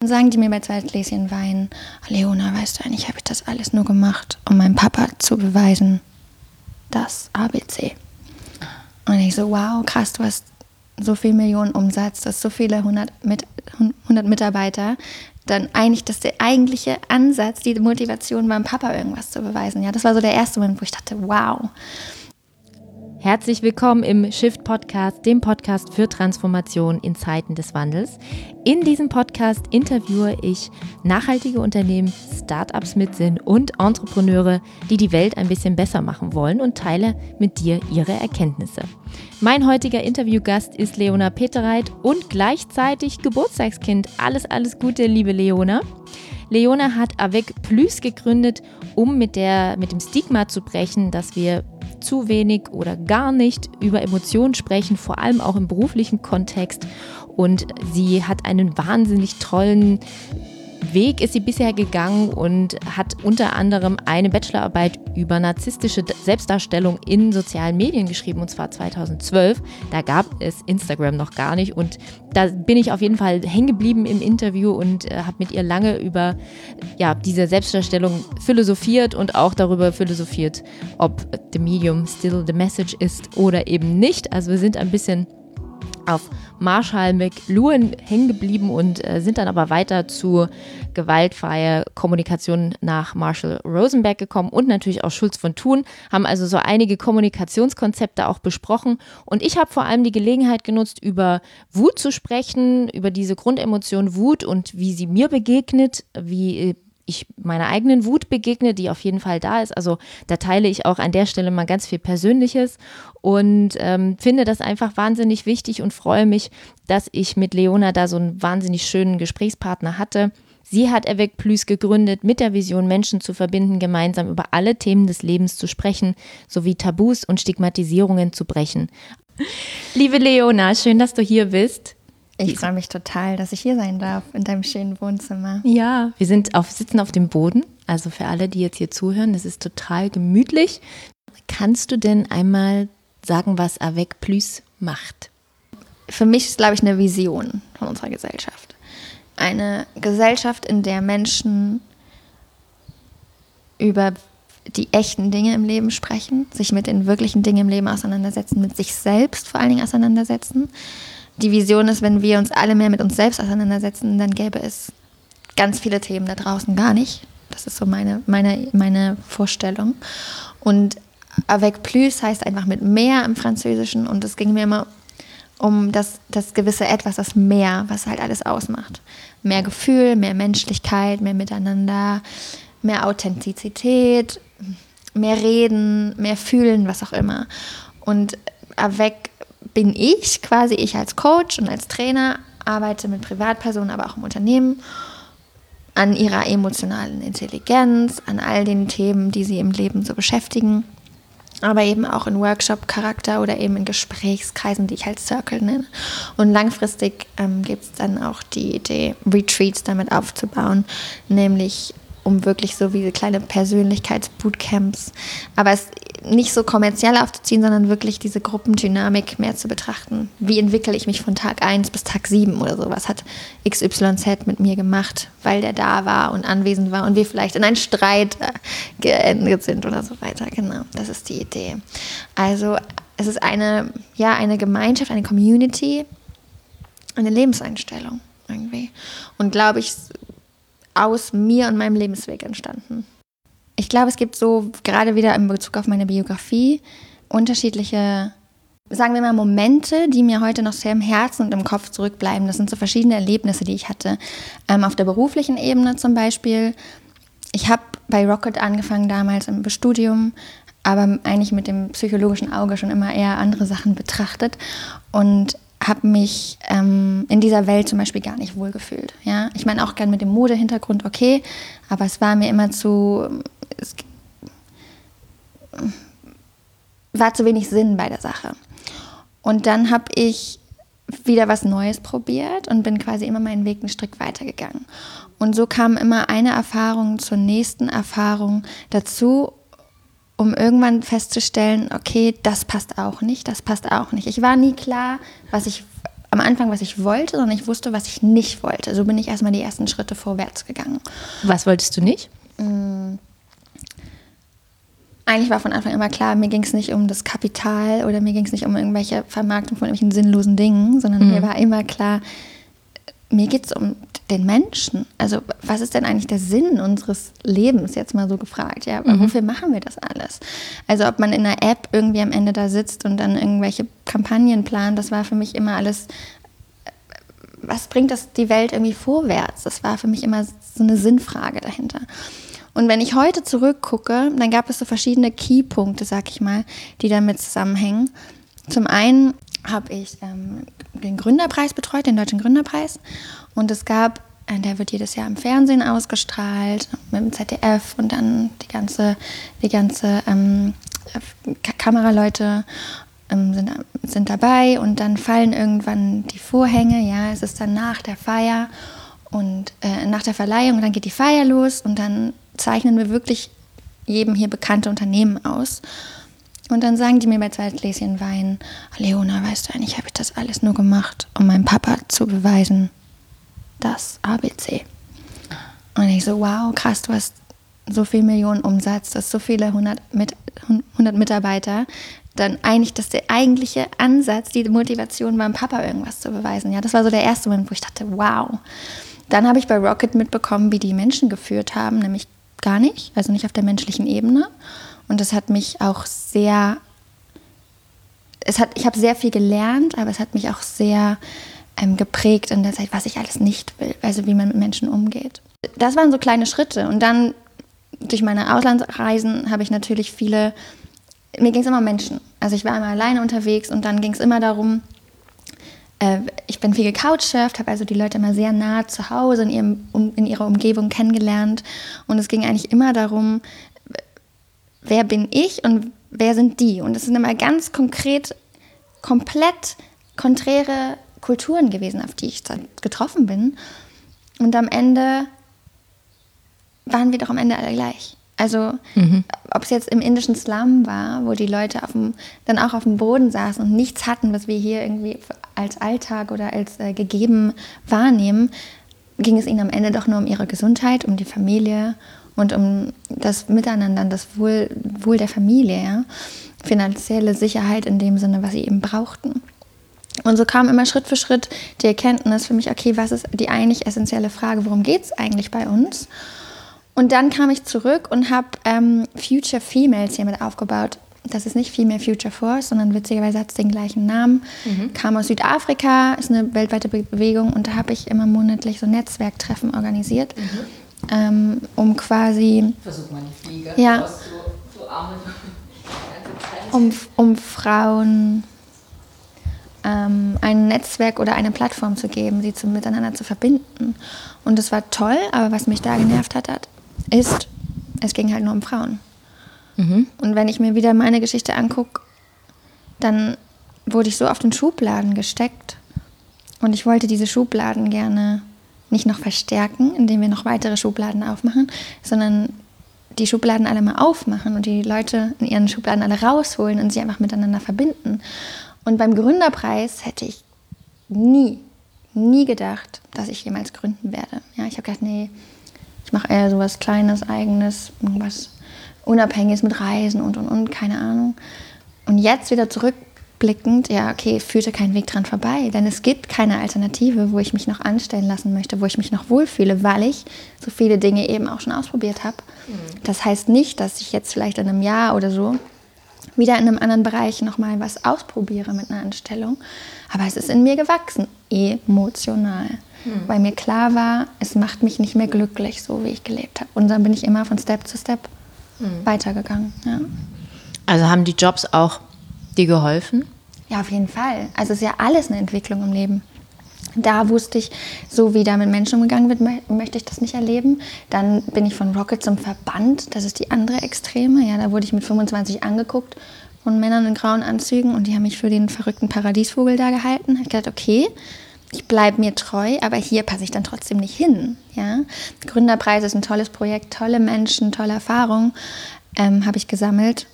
Dann sagen die mir bei zwei Gläschen Wein, Leona, weißt du eigentlich, habe ich das alles nur gemacht, um meinem Papa zu beweisen, das ABC. Und ich so, wow, krass, du hast so viel Millionen Umsatz, du hast so viele 100, mit, 100 Mitarbeiter. Dann eigentlich, dass der eigentliche Ansatz, die Motivation beim Papa irgendwas zu beweisen. Ja, das war so der erste Moment, wo ich dachte, wow. Herzlich willkommen im Shift Podcast, dem Podcast für Transformation in Zeiten des Wandels. In diesem Podcast interviewe ich nachhaltige Unternehmen, Startups mit Sinn und Entrepreneure, die die Welt ein bisschen besser machen wollen und teile mit dir ihre Erkenntnisse. Mein heutiger Interviewgast ist Leona Petereit und gleichzeitig Geburtstagskind. Alles, alles Gute, liebe Leona. Leona hat Avec Plus gegründet, um mit, der, mit dem Stigma zu brechen, dass wir zu wenig oder gar nicht über Emotionen sprechen, vor allem auch im beruflichen Kontext. Und sie hat einen wahnsinnig tollen Weg ist sie bisher gegangen und hat unter anderem eine Bachelorarbeit über narzisstische Selbstdarstellung in sozialen Medien geschrieben, und zwar 2012. Da gab es Instagram noch gar nicht und da bin ich auf jeden Fall hängen geblieben im Interview und äh, habe mit ihr lange über ja, diese Selbstdarstellung philosophiert und auch darüber philosophiert, ob the medium still the message ist oder eben nicht. Also wir sind ein bisschen auf Marshall McLuhan hängen geblieben und äh, sind dann aber weiter zu gewaltfreier Kommunikation nach Marshall Rosenberg gekommen und natürlich auch Schulz von Thun, haben also so einige Kommunikationskonzepte auch besprochen. Und ich habe vor allem die Gelegenheit genutzt, über Wut zu sprechen, über diese Grundemotion Wut und wie sie mir begegnet, wie äh, ich meiner eigenen Wut begegne, die auf jeden Fall da ist. Also da teile ich auch an der Stelle mal ganz viel Persönliches und ähm, finde das einfach wahnsinnig wichtig und freue mich, dass ich mit Leona da so einen wahnsinnig schönen Gesprächspartner hatte. Sie hat Avec Plus gegründet, mit der Vision, Menschen zu verbinden, gemeinsam über alle Themen des Lebens zu sprechen, sowie Tabus und Stigmatisierungen zu brechen. Liebe Leona, schön, dass du hier bist. Ich freue mich total, dass ich hier sein darf in deinem schönen Wohnzimmer. Ja, wir sind auf, sitzen auf dem Boden. Also für alle, die jetzt hier zuhören, es ist total gemütlich. Kannst du denn einmal sagen, was Avec Plus macht? Für mich ist, glaube ich, eine Vision von unserer Gesellschaft. Eine Gesellschaft, in der Menschen über die echten Dinge im Leben sprechen, sich mit den wirklichen Dingen im Leben auseinandersetzen, mit sich selbst vor allen Dingen auseinandersetzen. Die Vision ist, wenn wir uns alle mehr mit uns selbst auseinandersetzen, dann gäbe es ganz viele Themen da draußen gar nicht. Das ist so meine, meine, meine Vorstellung. Und avec plus heißt einfach mit mehr im Französischen und es ging mir immer um das, das gewisse Etwas, das Mehr, was halt alles ausmacht. Mehr Gefühl, mehr Menschlichkeit, mehr Miteinander, mehr Authentizität, mehr Reden, mehr Fühlen, was auch immer. Und avec bin ich quasi, ich als Coach und als Trainer, arbeite mit Privatpersonen, aber auch im Unternehmen an ihrer emotionalen Intelligenz, an all den Themen, die sie im Leben so beschäftigen aber eben auch in Workshop-Charakter oder eben in Gesprächskreisen, die ich halt Circle nenne. Und langfristig ähm, gibt es dann auch die Idee, Retreats damit aufzubauen, nämlich um wirklich so wie kleine Persönlichkeitsbootcamps, aber es nicht so kommerziell aufzuziehen, sondern wirklich diese Gruppendynamik mehr zu betrachten. Wie entwickle ich mich von Tag 1 bis Tag 7 oder so? Was hat XYZ mit mir gemacht, weil der da war und anwesend war und wir vielleicht in einen Streit äh, geendet sind oder so weiter. Genau, das ist die Idee. Also es ist eine, ja, eine Gemeinschaft, eine Community, eine Lebenseinstellung irgendwie. Und glaube ich, aus mir und meinem Lebensweg entstanden. Ich glaube, es gibt so gerade wieder in Bezug auf meine Biografie unterschiedliche, sagen wir mal, Momente, die mir heute noch sehr im Herzen und im Kopf zurückbleiben. Das sind so verschiedene Erlebnisse, die ich hatte. Ähm, auf der beruflichen Ebene zum Beispiel. Ich habe bei Rocket angefangen damals im Studium, aber eigentlich mit dem psychologischen Auge schon immer eher andere Sachen betrachtet. Und habe mich ähm, in dieser Welt zum Beispiel gar nicht wohlgefühlt. Ja? Ich meine auch gern mit dem Modehintergrund okay, aber es war mir immer zu, es war zu wenig Sinn bei der Sache. Und dann habe ich wieder was Neues probiert und bin quasi immer meinen Weg einen Stück weitergegangen. Und so kam immer eine Erfahrung zur nächsten Erfahrung dazu um irgendwann festzustellen, okay, das passt auch nicht, das passt auch nicht. Ich war nie klar, was ich am Anfang, was ich wollte, sondern ich wusste, was ich nicht wollte. So bin ich erstmal die ersten Schritte vorwärts gegangen. Was wolltest du nicht? Eigentlich war von Anfang immer klar, mir ging es nicht um das Kapital oder mir ging es nicht um irgendwelche Vermarktung von irgendwelchen sinnlosen Dingen, sondern mir war immer klar, mir geht es um den Menschen. Also was ist denn eigentlich der Sinn unseres Lebens, jetzt mal so gefragt. Ja, aber wofür machen wir das alles? Also ob man in einer App irgendwie am Ende da sitzt und dann irgendwelche Kampagnen plant, das war für mich immer alles, was bringt das die Welt irgendwie vorwärts? Das war für mich immer so eine Sinnfrage dahinter. Und wenn ich heute zurückgucke, dann gab es so verschiedene Keypunkte, sag ich mal, die damit zusammenhängen. Zum einen habe ich ähm, den Gründerpreis betreut, den Deutschen Gründerpreis. Und es gab, äh, der wird jedes Jahr im Fernsehen ausgestrahlt, mit dem ZDF und dann die ganze, die ganze ähm, Kameraleute ähm, sind, sind dabei und dann fallen irgendwann die Vorhänge, ja, es ist dann nach der Feier und äh, nach der Verleihung und dann geht die Feier los und dann zeichnen wir wirklich jedem hier bekannte Unternehmen aus. Und dann sagen die mir bei zwei Gläschen Wein, Leona, weißt du eigentlich, habe ich das alles nur gemacht, um meinem Papa zu beweisen, das ABC. Und ich so, wow, krass, du hast so viel Millionen Umsatz, du hast so viele 100, mit, 100 Mitarbeiter. Dann eigentlich das der eigentliche Ansatz, die Motivation meinem Papa irgendwas zu beweisen. Ja, das war so der erste Moment, wo ich dachte, wow. Dann habe ich bei Rocket mitbekommen, wie die Menschen geführt haben, nämlich gar nicht, also nicht auf der menschlichen Ebene. Und das hat mich auch sehr, es hat, ich habe sehr viel gelernt, aber es hat mich auch sehr ähm, geprägt in der Zeit, was ich alles nicht will, also wie man mit Menschen umgeht. Das waren so kleine Schritte. Und dann durch meine Auslandsreisen habe ich natürlich viele, mir ging es immer um Menschen. Also ich war immer alleine unterwegs und dann ging es immer darum, äh, ich bin viel gecouchsurft, habe also die Leute immer sehr nah zu Hause in, ihrem, um, in ihrer Umgebung kennengelernt. Und es ging eigentlich immer darum, wer bin ich und wer sind die? Und es sind immer ganz konkret, komplett konträre Kulturen gewesen, auf die ich getroffen bin. Und am Ende waren wir doch am Ende alle gleich. Also mhm. ob es jetzt im indischen Slum war, wo die Leute auf dem, dann auch auf dem Boden saßen und nichts hatten, was wir hier irgendwie als Alltag oder als äh, gegeben wahrnehmen, ging es ihnen am Ende doch nur um ihre Gesundheit, um die Familie und um das Miteinander, das Wohl, Wohl der Familie, ja? finanzielle Sicherheit in dem Sinne, was sie eben brauchten. Und so kam immer Schritt für Schritt die Erkenntnis für mich, okay, was ist die eigentlich essentielle Frage, worum geht es eigentlich bei uns? Und dann kam ich zurück und habe ähm, Future Females hiermit aufgebaut. Das ist nicht Female Future Force, sondern witzigerweise hat es den gleichen Namen. Mhm. Kam aus Südafrika, ist eine weltweite Bewegung und da habe ich immer monatlich so Netzwerktreffen organisiert, mhm. Ähm, um quasi. Versuch mal die Fliege. Ja. So, so arme, um, um Frauen ähm, ein Netzwerk oder eine Plattform zu geben, sie zum Miteinander zu verbinden. Und das war toll, aber was mich da genervt hat, hat ist, es ging halt nur um Frauen. Mhm. Und wenn ich mir wieder meine Geschichte angucke, dann wurde ich so auf den Schubladen gesteckt. Und ich wollte diese Schubladen gerne nicht noch verstärken, indem wir noch weitere Schubladen aufmachen, sondern die Schubladen alle mal aufmachen und die Leute in ihren Schubladen alle rausholen und sie einfach miteinander verbinden. Und beim Gründerpreis hätte ich nie, nie gedacht, dass ich jemals gründen werde. Ja, ich habe gedacht, nee, ich mache eher so was Kleines, Eigenes, was Unabhängiges mit Reisen und und und, keine Ahnung. Und jetzt wieder zurückblickend, ja, okay, führte kein Weg dran vorbei, denn es gibt keine Alternative, wo ich mich noch anstellen lassen möchte, wo ich mich noch wohlfühle, weil ich so viele Dinge eben auch schon ausprobiert habe. Mhm. Das heißt nicht, dass ich jetzt vielleicht in einem Jahr oder so wieder in einem anderen Bereich nochmal was ausprobiere mit einer Anstellung. Aber es ist in mir gewachsen, emotional mhm. weil mir klar war, es macht mich nicht mehr glücklich, so wie ich gelebt habe. Und dann bin ich immer von Step zu Step mhm. weitergegangen. Ja. Also haben die Jobs auch dir geholfen? Ja, auf jeden Fall. Also es ist ja alles eine Entwicklung im Leben. Da wusste ich, so wie da mit Menschen umgegangen wird, möchte ich das nicht erleben. Dann bin ich von Rocket zum Verband, das ist die andere Extreme. Ja, da wurde ich mit 25 angeguckt von Männern in grauen Anzügen und die haben mich für den verrückten Paradiesvogel da gehalten. Ich dachte, okay, ich bleibe mir treu, aber hier passe ich dann trotzdem nicht hin. Ja? Gründerpreis ist ein tolles Projekt, tolle Menschen, tolle Erfahrungen ähm, habe ich gesammelt.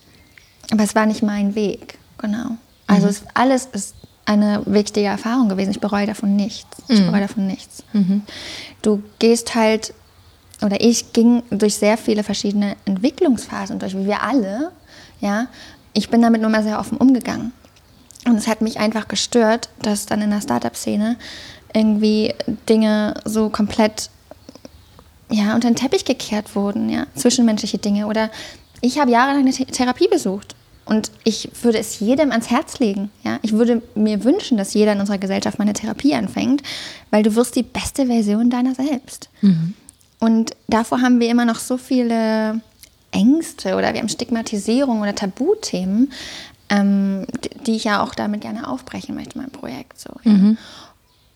Aber es war nicht mein Weg, genau. Also mhm. es, alles ist eine wichtige Erfahrung gewesen. Ich bereue davon nichts. Ich Mhm. bereue davon nichts. Du gehst halt, oder ich ging durch sehr viele verschiedene Entwicklungsphasen durch, wie wir alle. Ja, ich bin damit nur mal sehr offen umgegangen. Und es hat mich einfach gestört, dass dann in der Startup-Szene irgendwie Dinge so komplett ja, unter den Teppich gekehrt wurden, ja, zwischenmenschliche Dinge. Oder ich habe jahrelang eine The Therapie besucht und ich würde es jedem ans Herz legen, ja. Ich würde mir wünschen, dass jeder in unserer Gesellschaft mal eine Therapie anfängt, weil du wirst die beste Version deiner selbst. Und davor haben wir immer noch so viele Ängste oder wir haben Stigmatisierung oder Tabuthemen, ähm, die- ich ja auch damit gerne aufbrechen möchte, mein Projekt. So, ja.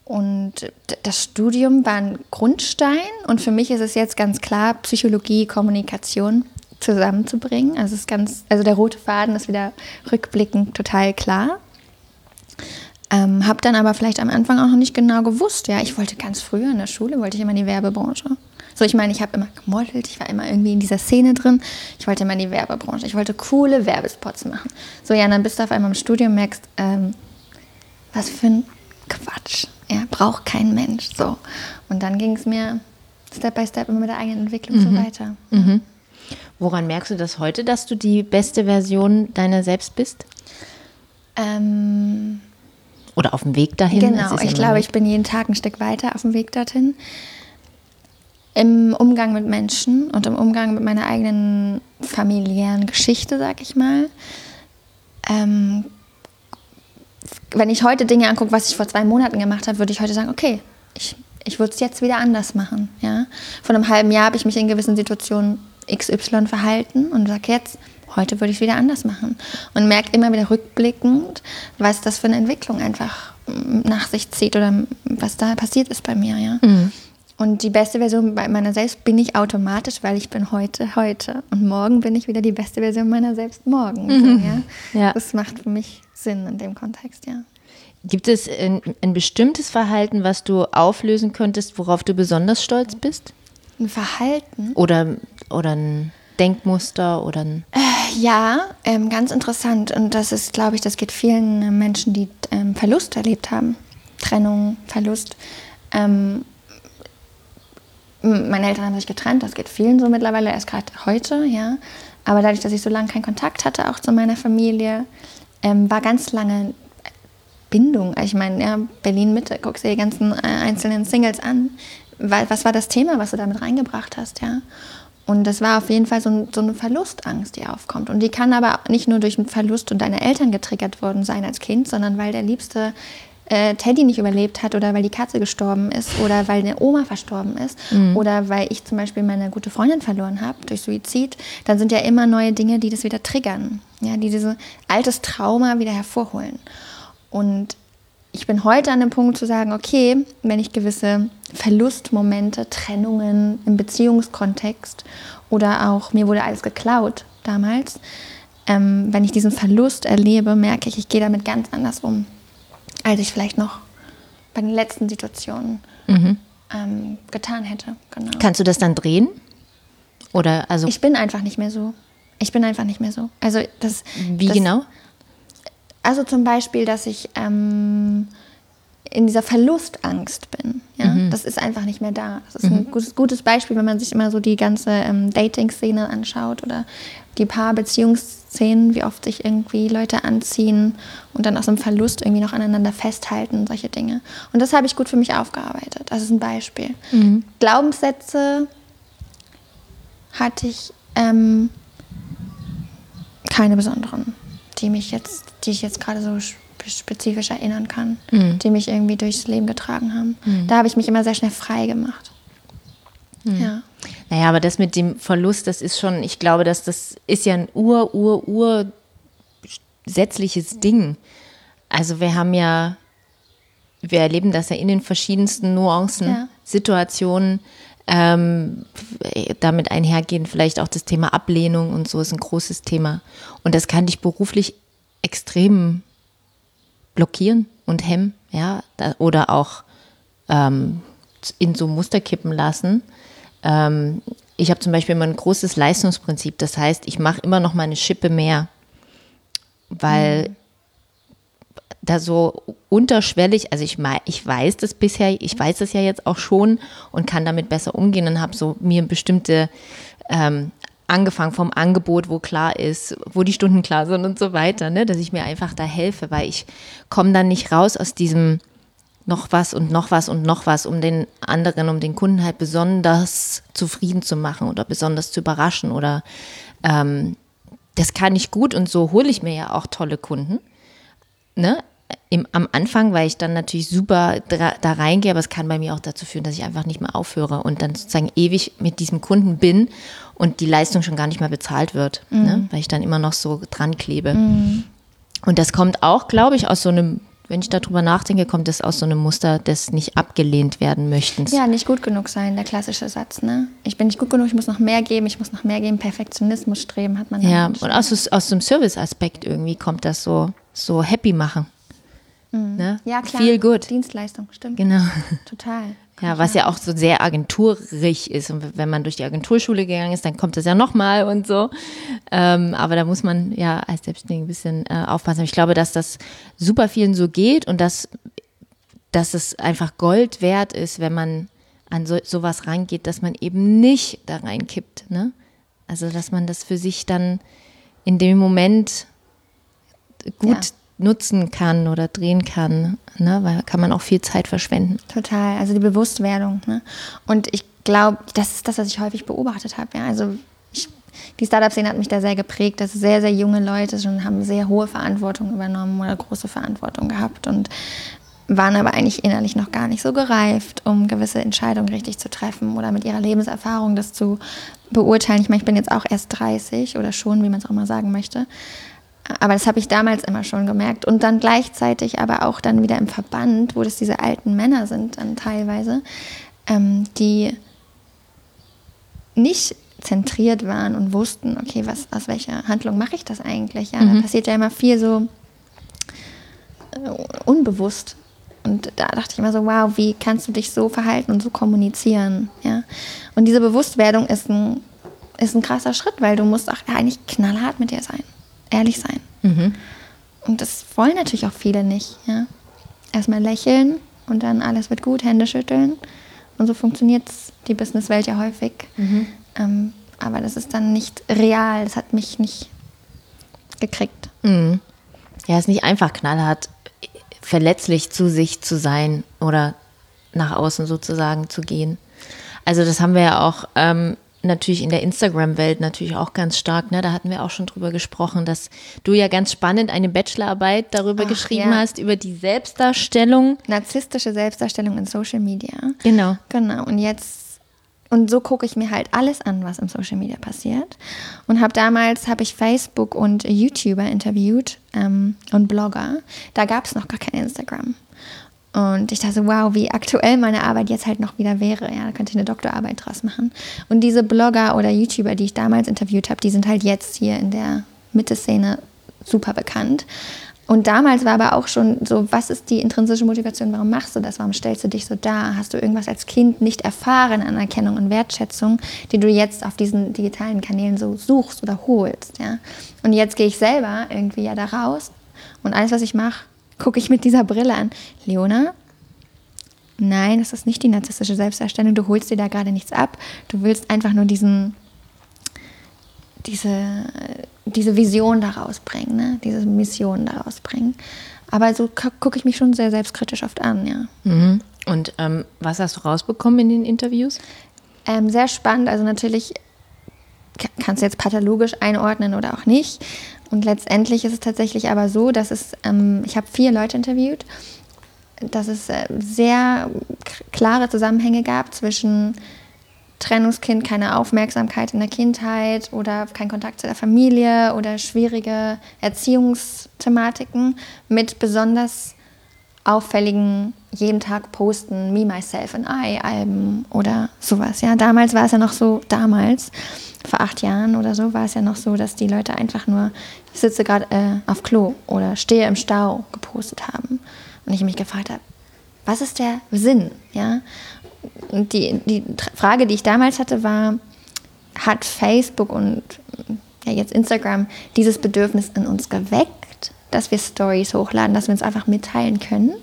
Und d- das Studium war ein Grundstein und für mich ist es jetzt ganz klar, Psychologie, Kommunikation zusammenzubringen. Also, es ist ganz, also der rote Faden ist wieder rückblickend total klar. Ähm, habe dann aber vielleicht am Anfang auch noch nicht genau gewusst. Ja, ich wollte ganz früher in der Schule, wollte ich immer in die Werbebranche. So, ich meine, ich habe immer gemodelt, ich war immer irgendwie in dieser Szene drin. Ich wollte immer in die Werbebranche. Ich wollte coole Werbespots machen. So, ja, und dann bist du auf einmal im Studium und merkst, ähm, was für ein Quatsch. Ja, braucht kein Mensch. So. Und dann ging es mir Step by Step immer mit der eigenen Entwicklung so weiter. Woran merkst du das heute, dass du die beste Version deiner selbst bist? Ähm, Oder auf dem Weg dahin? Genau, ich glaube, ich bin jeden Tag ein Stück weiter auf dem Weg dorthin. Im Umgang mit Menschen und im Umgang mit meiner eigenen familiären Geschichte, sag ich mal. Ähm, wenn ich heute Dinge angucke, was ich vor zwei Monaten gemacht habe, würde ich heute sagen, okay, ich, ich würde es jetzt wieder anders machen. Ja? Vor einem halben Jahr habe ich mich in gewissen Situationen XY verhalten und sage jetzt, heute würde ich es wieder anders machen. Und merke immer wieder rückblickend, was das für eine Entwicklung einfach mm, nach sich zieht oder was da passiert ist bei mir. Ja? Und die beste Version bei meiner selbst bin ich automatisch, weil ich bin heute heute. Und morgen bin ich wieder die beste Version meiner selbst morgen. So, ja? Ja. Das macht für mich Sinn in dem Kontext, ja. Gibt es ein, ein bestimmtes Verhalten, was du auflösen könntest, worauf du besonders stolz bist? Ein Verhalten. Oder, oder ein Denkmuster oder ein. Ja, ähm, ganz interessant. Und das ist, glaube ich, das geht vielen äh, Menschen, die ähm, Verlust erlebt haben. Trennung, Verlust. Ähm, meine Eltern haben sich getrennt, das geht vielen so mittlerweile, erst gerade heute, ja. Aber dadurch, dass ich so lange keinen Kontakt hatte, auch zu meiner Familie, ähm, war ganz lange Bindung. Ich meine, ja, Berlin-Mitte, guckst dir die ganzen äh, einzelnen Singles an. Wa- Was war das Thema, was du damit reingebracht hast, ja? Und das war auf jeden Fall so, ein, so eine Verlustangst, die aufkommt. Und die kann aber nicht nur durch einen Verlust und deine Eltern getriggert worden sein als Kind, sondern weil der liebste äh, Teddy nicht überlebt hat oder weil die Katze gestorben ist oder weil eine Oma verstorben ist oder weil ich zum Beispiel meine gute Freundin verloren habe durch Suizid, dann sind ja immer neue Dinge, die das wieder triggern, ja, die dieses altes Trauma wieder hervorholen. Und ich bin heute an dem Punkt zu sagen, okay, wenn ich gewisse Verlustmomente, Trennungen im Beziehungskontext oder auch mir wurde alles geklaut damals, ähm, wenn ich diesen Verlust erlebe, merke ich, ich gehe damit ganz anders um, als ich vielleicht noch bei den letzten Situationen ähm, getan hätte. Genau. Kannst du das dann drehen? Oder also Ich bin einfach nicht mehr so. Ich bin einfach nicht mehr so. Also das. wie das, genau? Also zum Beispiel, dass ich ähm, in dieser Verlustangst bin. Ja? Das ist einfach nicht mehr da. Das ist ein gutes, gutes Beispiel, wenn man sich immer so die ganze ähm, Dating-Szene anschaut oder die Paar-Beziehungsszenen, wie oft sich irgendwie Leute anziehen und dann aus dem Verlust irgendwie noch aneinander festhalten, solche Dinge. Und das habe ich gut für mich aufgearbeitet. Das ist ein Beispiel. Glaubenssätze hatte ich ähm, keine besonderen, die mich jetzt, die ich jetzt gerade so sp- spezifisch erinnern kann, die mich irgendwie durchs Leben getragen haben. Da habe ich mich immer sehr schnell frei gemacht. Ja. Naja, aber das mit dem Verlust, das ist schon, ich glaube, dass das ist ja ein ur, ur, ur gesetzliches Ding. Also wir haben ja, wir erleben das ja in den verschiedensten Nuancen, Ja. Situationen, ähm, damit einhergehen vielleicht auch das Thema Ablehnung und so ist ein großes Thema. Und das kann dich beruflich extrem blockieren und hemmen, ja, oder auch ähm, in so Muster kippen lassen. Ähm, ich habe zum Beispiel immer ein großes Leistungsprinzip. Das heißt, ich mache immer noch mal eine Schippe mehr, weil da so unterschwellig, also ich, ich weiß das bisher, ich weiß das ja jetzt auch schon und kann damit besser umgehen und habe so mir bestimmte ähm, angefangen vom Angebot, wo klar ist, wo die Stunden klar sind und so weiter, ne, dass ich mir einfach da helfe, weil ich komme dann nicht raus aus diesem noch was und noch was und noch was, um den anderen, um den Kunden halt besonders zufrieden zu machen oder besonders zu überraschen oder ähm, das kann ich gut und so hole ich mir ja auch tolle Kunden. Ne? Im, am Anfang, weil ich dann natürlich super da, da reingehe, aber es kann bei mir auch dazu führen, dass ich einfach nicht mehr aufhöre und dann sozusagen ewig mit diesem Kunden bin und die Leistung schon gar nicht mehr bezahlt wird, mhm. ne? weil ich dann immer noch so dran klebe. Mhm. Und das kommt auch, glaube ich, aus so einem wenn ich darüber nachdenke, kommt es aus so einem Muster des nicht abgelehnt werden möchtens. Ja, nicht gut genug sein, der klassische Satz. Ne? Ich bin nicht gut genug, ich muss noch mehr geben, ich muss noch mehr geben. Perfektionismus streben hat man. Ja, und aus, aus dem Service-Aspekt irgendwie kommt das so, so happy machen. Mhm. Ne? Ja, klar. Viel gut. Dienstleistung, stimmt. Genau. Total. Ja, was ja auch so sehr agenturig ist. Und wenn man durch die Agenturschule gegangen ist, dann kommt das ja nochmal und so. Ähm, aber da muss man ja als Selbstständige ein bisschen äh, aufpassen. Ich glaube, dass das super vielen so geht und dass, dass es einfach Gold wert ist, wenn man an so, sowas rangeht, dass man eben nicht da reinkippt. Ne? Also, dass man das für sich dann in dem Moment gut ja nutzen kann oder drehen kann, ne? weil kann man auch viel Zeit verschwenden. Total, also die Bewusstwerdung. Ne? Und ich glaube, das ist das, was ich häufig beobachtet habe. Ja? Also ich, die Startup-Szene hat mich da sehr geprägt, dass sehr, sehr junge Leute schon haben sehr hohe Verantwortung übernommen oder große Verantwortung gehabt und waren aber eigentlich innerlich noch gar nicht so gereift, um gewisse Entscheidungen richtig zu treffen oder mit ihrer Lebenserfahrung das zu beurteilen. Ich meine, ich bin jetzt auch erst 30 oder schon, wie man es auch mal sagen möchte. Aber das habe ich damals immer schon gemerkt. Und dann gleichzeitig aber auch dann wieder im Verband, wo das diese alten Männer sind dann teilweise, ähm, die nicht zentriert waren und wussten, okay, was, aus welcher Handlung mache ich das eigentlich? Ja, mhm. da passiert ja immer viel so äh, unbewusst. Und da dachte ich immer so, wow, wie kannst du dich so verhalten und so kommunizieren? Ja? Und diese Bewusstwerdung ist ein, ist ein krasser Schritt, weil du musst auch eigentlich knallhart mit dir sein ehrlich sein. Mhm. Und das wollen natürlich auch viele nicht. Ja? Erstmal lächeln und dann alles wird gut, Hände schütteln. Und so funktioniert die Businesswelt ja häufig. Mhm. Ähm, aber das ist dann nicht real. Das hat mich nicht gekriegt. Mhm. Ja, es ist nicht einfach knallhart, verletzlich zu sich zu sein oder nach außen sozusagen zu gehen. Also das haben wir ja auch ähm, natürlich in der Instagram-Welt natürlich auch ganz stark. Ne? Da hatten wir auch schon drüber gesprochen, dass du ja ganz spannend eine Bachelorarbeit darüber Ach, geschrieben ja. hast, über die Selbstdarstellung. Narzisstische Selbstdarstellung in Social Media. Genau. Genau. Und jetzt, und so gucke ich mir halt alles an, was im Social Media passiert. Und habe damals, habe ich Facebook und YouTuber interviewt ähm, und Blogger. Da gab es noch gar kein Instagram. Und ich dachte, wow, wie aktuell meine Arbeit jetzt halt noch wieder wäre. Ja, da könnte ich eine Doktorarbeit draus machen. Und diese Blogger oder YouTuber, die ich damals interviewt habe, die sind halt jetzt hier in der Mitte-Szene super bekannt. Und damals war aber auch schon so, was ist die intrinsische Motivation? Warum machst du das? Warum stellst du dich so dar? Hast du irgendwas als Kind nicht erfahren an Anerkennung und Wertschätzung, die du jetzt auf diesen digitalen Kanälen so suchst oder holst? Ja? Und jetzt gehe ich selber irgendwie ja da raus und alles, was ich mache, gucke ich mit dieser Brille an. Leona, nein, das ist nicht die narzisstische Selbstdarstellung. Du holst dir da gerade nichts ab. Du willst einfach nur diesen, diese, diese Vision daraus bringen, ne? diese Mission daraus bringen. Aber so gucke ich mich schon sehr selbstkritisch oft an, ja. Mhm. Und ähm, was hast du rausbekommen in den Interviews? Ähm, sehr spannend. Also natürlich kannst du jetzt pathologisch einordnen oder auch nicht. Und letztendlich ist es tatsächlich aber so, dass es, ähm, ich habe vier Leute interviewt, dass es äh, sehr klare Zusammenhänge gab zwischen Trennungskind, keine Aufmerksamkeit in der Kindheit oder kein Kontakt zu der Familie oder schwierige Erziehungsthematiken mit besonders auffälligen jeden Tag posten Me, Myself and I Alben oder sowas. Ja, damals war es ja noch so, damals vor acht Jahren oder so war es ja noch so, dass die Leute einfach nur, ich sitze gerade äh, auf Klo oder stehe im Stau gepostet haben. Und ich mich gefragt habe, was ist der Sinn? Ja? Und die, die Frage, die ich damals hatte, war, hat Facebook und ja, jetzt Instagram dieses Bedürfnis in uns geweckt? dass wir Stories hochladen, dass wir uns einfach mitteilen können.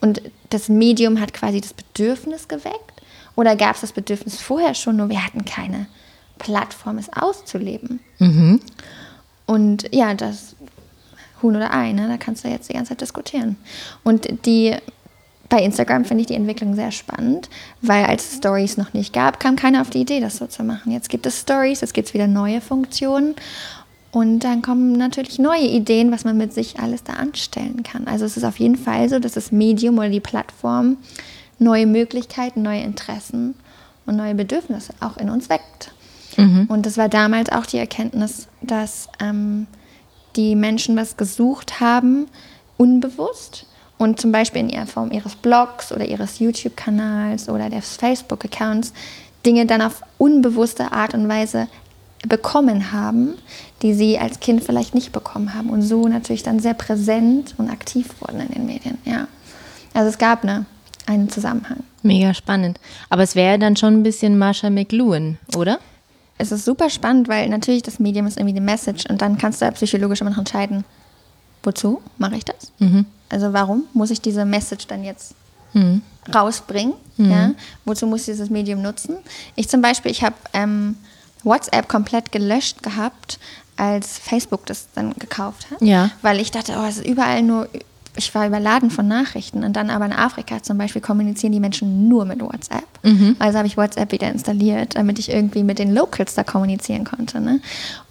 Und das Medium hat quasi das Bedürfnis geweckt. Oder gab es das Bedürfnis vorher schon, nur wir hatten keine Plattform, es auszuleben. Mhm. Und ja, das Huhn oder Ei, ne? da kannst du jetzt die ganze Zeit diskutieren. Und die bei Instagram finde ich die Entwicklung sehr spannend, weil als es Stories noch nicht gab, kam keiner auf die Idee, das so zu machen. Jetzt gibt es Stories, jetzt gibt es wieder neue Funktionen und dann kommen natürlich neue Ideen, was man mit sich alles da anstellen kann. Also es ist auf jeden Fall so, dass das Medium oder die Plattform neue Möglichkeiten, neue Interessen und neue Bedürfnisse auch in uns weckt. Mhm. Und das war damals auch die Erkenntnis, dass ähm, die Menschen was gesucht haben, unbewusst und zum Beispiel in Form ihres Blogs oder ihres YouTube-Kanals oder des Facebook-Accounts Dinge dann auf unbewusste Art und Weise bekommen haben, die sie als Kind vielleicht nicht bekommen haben und so natürlich dann sehr präsent und aktiv wurden in den Medien. Ja. Also es gab eine, einen Zusammenhang. Mega spannend. Aber es wäre dann schon ein bisschen Marsha McLuhan, oder? Es ist super spannend, weil natürlich das Medium ist irgendwie die Message und dann kannst du ja psychologisch immer noch entscheiden, wozu mache ich das? Mhm. Also warum muss ich diese Message dann jetzt Mhm. rausbringen? Ja? Wozu muss ich dieses Medium nutzen? Ich zum Beispiel, ich habe ähm, WhatsApp komplett gelöscht gehabt, als Facebook das dann gekauft hat. Ja. Weil ich dachte, oh, es ist überall nur, ich war überladen von Nachrichten. Und dann aber in Afrika zum Beispiel kommunizieren die Menschen nur mit WhatsApp. Also habe ich WhatsApp wieder installiert, damit ich irgendwie mit den Locals da kommunizieren konnte. Ne?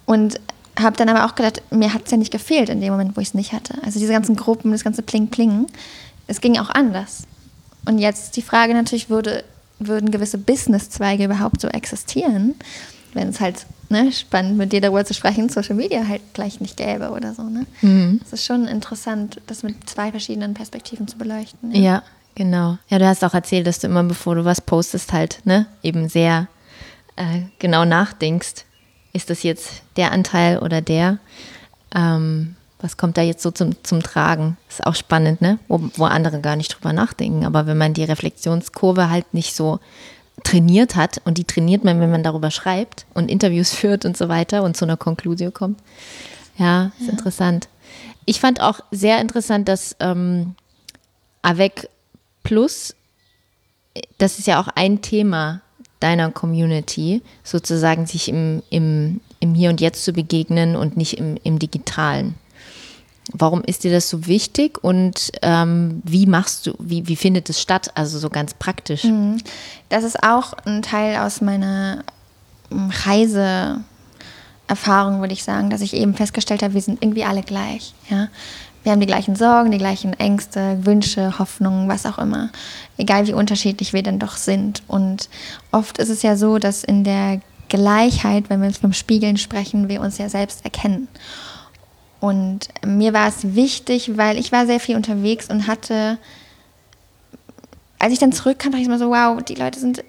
Und habe dann aber auch gedacht, mir hat es ja nicht gefehlt in dem Moment, wo ich es nicht hatte. Also diese ganzen Gruppen, das ganze Pling-Pling, es ging auch anders. Und jetzt die Frage natürlich, würde, würden gewisse Businesszweige überhaupt so existieren, wenn es halt ne, spannend mit dir darüber zu sprechen, Social Media halt gleich nicht gäbe oder so. Ne? Mhm. Es ist schon interessant, das mit zwei verschiedenen Perspektiven zu beleuchten. Ja, genau. Ja, du hast auch erzählt, dass du immer, bevor du was postest, halt, ne, eben sehr äh, genau nachdenkst. Ist das jetzt der Anteil oder der? Ähm, was kommt da jetzt so zum, zum Tragen? Ist auch spannend, ne? Wo, wo andere gar nicht drüber nachdenken. Aber wenn man die Reflexionskurve halt nicht so trainiert hat, und die trainiert man, wenn man darüber schreibt und Interviews führt und so weiter und zu einer Konklusion kommt. Ja, ist interessant. Ich fand auch sehr interessant, dass ähm, Avec Plus, das ist ja auch ein Thema deiner Community, sozusagen sich im, im, im Hier und Jetzt zu begegnen und nicht im, im Digitalen. Warum ist dir das so wichtig und ähm, wie machst du, wie, wie findet es statt? Also so ganz praktisch. Das ist auch ein Teil aus meiner ähm, Reiseerfahrung, würde ich sagen, dass ich eben festgestellt habe, wir sind irgendwie alle gleich. Ja? Wir haben die gleichen Sorgen, die gleichen Ängste, Wünsche, Hoffnungen, was auch immer. Egal wie unterschiedlich wir denn doch sind. Und oft ist es ja so, dass in der Gleichheit, wenn wir vom Spiegeln sprechen, wir uns ja selbst erkennen. Und mir war es wichtig, weil ich war sehr viel unterwegs und hatte, als ich dann zurückkam, dachte ich immer so, wow, die Leute sind,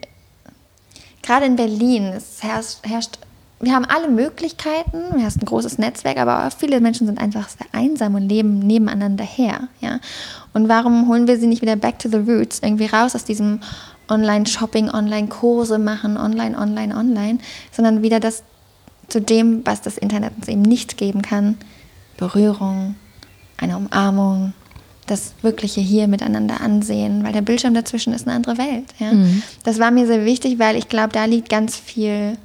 gerade in Berlin, es herrscht, herrscht wir haben alle Möglichkeiten, wir haben ein großes Netzwerk, aber viele Menschen sind einfach sehr einsam und leben nebeneinander her. Ja? Und warum holen wir sie nicht wieder back to the roots, irgendwie raus aus diesem Online-Shopping, Online-Kurse machen, online, online, online, sondern wieder das zu dem, was das Internet uns eben nicht geben kann, Berührung, eine Umarmung, das wirkliche hier miteinander ansehen, weil der Bildschirm dazwischen ist eine andere Welt. Ja? Das war mir sehr wichtig, weil ich glaube, da liegt ganz viel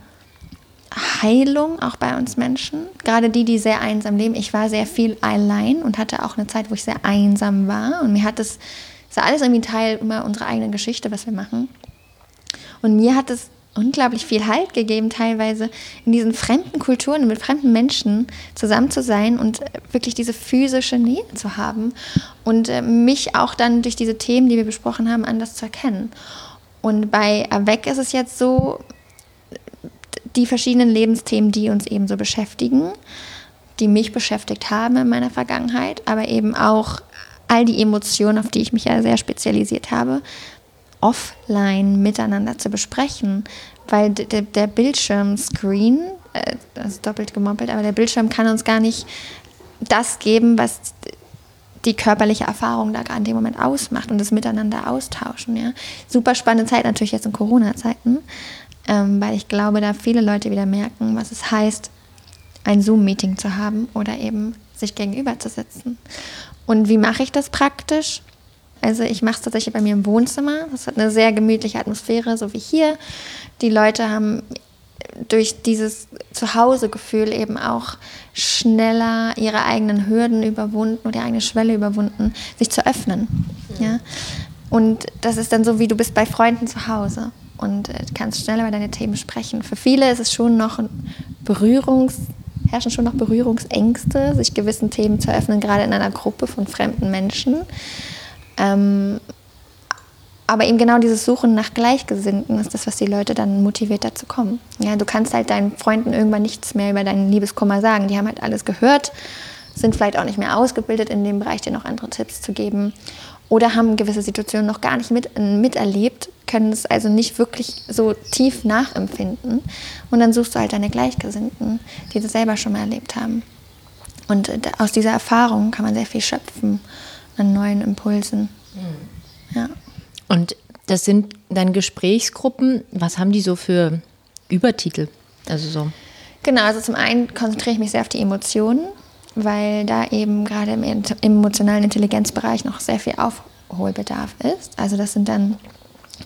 Heilung auch bei uns Menschen. Gerade die, die sehr einsam leben. Ich war sehr viel allein und hatte auch eine Zeit, wo ich sehr einsam war. Und mir hat das, das ist alles irgendwie Teil immer unserer eigenen Geschichte, was wir machen. Und mir hat es unglaublich viel Halt gegeben, teilweise in diesen fremden Kulturen mit fremden Menschen zusammen zu sein und wirklich diese physische Nähe zu haben und äh, mich auch dann durch diese Themen, die wir besprochen haben, anders zu erkennen. Und bei Avec ist es jetzt so, die verschiedenen Lebensthemen, die uns eben so beschäftigen, die mich beschäftigt haben in meiner Vergangenheit, aber eben auch all die Emotionen, auf die ich mich ja sehr spezialisiert habe, offline miteinander zu besprechen, weil der, der Bildschirmscreen, äh, das ist doppelt gemoppelt, aber der Bildschirm kann uns gar nicht das geben, was die körperliche Erfahrung da gerade in dem Moment ausmacht und das miteinander austauschen. Ja. Super spannende Zeit natürlich jetzt in Corona-Zeiten, ähm, weil ich glaube, da viele Leute wieder merken, was es heißt, ein Zoom-Meeting zu haben oder eben sich gegenüber zu sitzen. Und wie mache ich das praktisch? Also ich mache es tatsächlich bei mir im Wohnzimmer. Das hat eine sehr gemütliche Atmosphäre, so wie hier. Die Leute haben durch dieses Zuhausegefühl eben auch schneller ihre eigenen Hürden überwunden oder ihre eigene Schwelle überwunden, sich zu öffnen. Ja? Und das ist dann so, wie du bist bei Freunden zu Hause und äh, kannst schneller über deine Themen sprechen. Für viele ist es schon noch Berührungs herrschen schon noch Berührungsängste, sich gewissen Themen zu öffnen, gerade in einer Gruppe von fremden Menschen. Ähm, aber eben genau dieses Suchen nach Gleichgesinnten ist das, was die Leute dann motiviert dazu kommen. Ja, du kannst halt deinen Freunden irgendwann nichts mehr über deinen Liebeskummer sagen. Die haben halt alles gehört, sind vielleicht auch nicht mehr ausgebildet in dem Bereich, dir noch andere Tipps zu geben oder haben gewisse Situationen noch gar nicht mit, miterlebt, können es also nicht wirklich so tief nachempfinden. Und dann suchst du halt deine Gleichgesinnten, die das selber schon mal erlebt haben. Und äh, aus dieser Erfahrung kann man sehr viel schöpfen an neuen Impulsen. Mhm. Ja. Und das sind dann Gesprächsgruppen. Was haben die so für Übertitel? Also so. Genau, also zum einen konzentriere ich mich sehr auf die Emotionen, weil da eben gerade im emotionalen Intelligenzbereich noch sehr viel Aufholbedarf ist. Also das sind dann,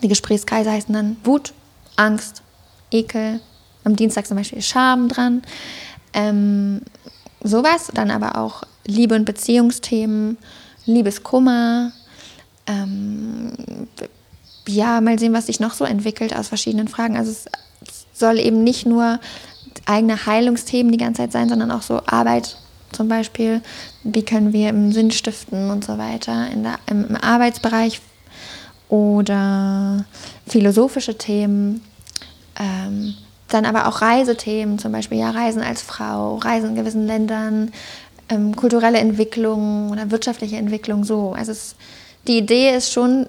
die Gesprächskreise heißen dann Wut, Angst, Ekel, am Dienstag zum Beispiel Scham dran. Ähm, sowas, dann aber auch Liebe- und Beziehungsthemen, Liebeskummer, ähm, ja, mal sehen, was sich noch so entwickelt aus verschiedenen Fragen. Also es soll eben nicht nur eigene Heilungsthemen die ganze Zeit sein, sondern auch so Arbeit zum Beispiel. Wie können wir im Sinn stiften und so weiter in der, im, im Arbeitsbereich oder philosophische Themen. Ähm, dann aber auch Reisethemen, zum Beispiel ja Reisen als Frau, Reisen in gewissen Ländern, ähm, kulturelle Entwicklung oder wirtschaftliche Entwicklung so. Also es, die Idee ist schon,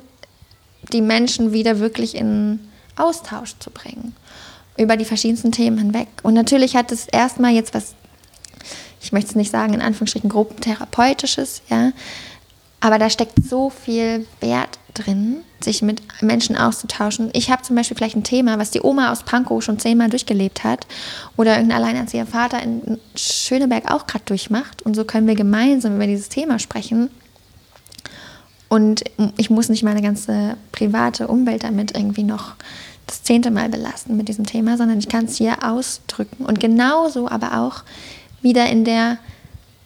die Menschen wieder wirklich in Austausch zu bringen über die verschiedensten Themen hinweg. Und natürlich hat es erstmal jetzt was, ich möchte es nicht sagen, in Anführungsstrichen gruppentherapeutisches, ja, aber da steckt so viel Wert drin, sich mit Menschen auszutauschen. Ich habe zum Beispiel vielleicht ein Thema, was die Oma aus Pankow schon zehnmal durchgelebt hat oder irgendein alleinerziehender Vater in Schöneberg auch gerade durchmacht. Und so können wir gemeinsam über dieses Thema sprechen. Und ich muss nicht meine ganze private Umwelt damit irgendwie noch das zehnte Mal belasten mit diesem Thema, sondern ich kann es hier ausdrücken. Und genauso aber auch wieder in der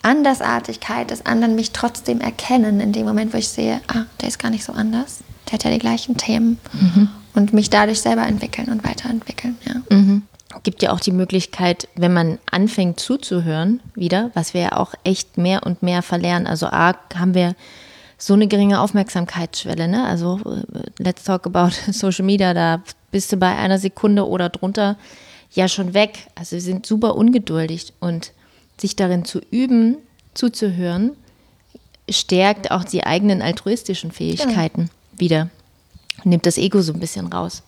Andersartigkeit des anderen mich trotzdem erkennen, in dem Moment, wo ich sehe, ah, der ist gar nicht so anders, der hat ja die gleichen Themen mhm. und mich dadurch selber entwickeln und weiterentwickeln. Ja. Mhm. Gibt ja auch die Möglichkeit, wenn man anfängt zuzuhören, wieder, was wir ja auch echt mehr und mehr verlernen. Also A, haben wir so eine geringe Aufmerksamkeitsschwelle, ne? Also äh, let's talk about Social Media, da bist du bei einer Sekunde oder drunter ja schon weg. Also wir sind super ungeduldig und sich darin zu üben, zuzuhören, stärkt auch die eigenen altruistischen Fähigkeiten genau. wieder. Nimmt das Ego so ein bisschen raus.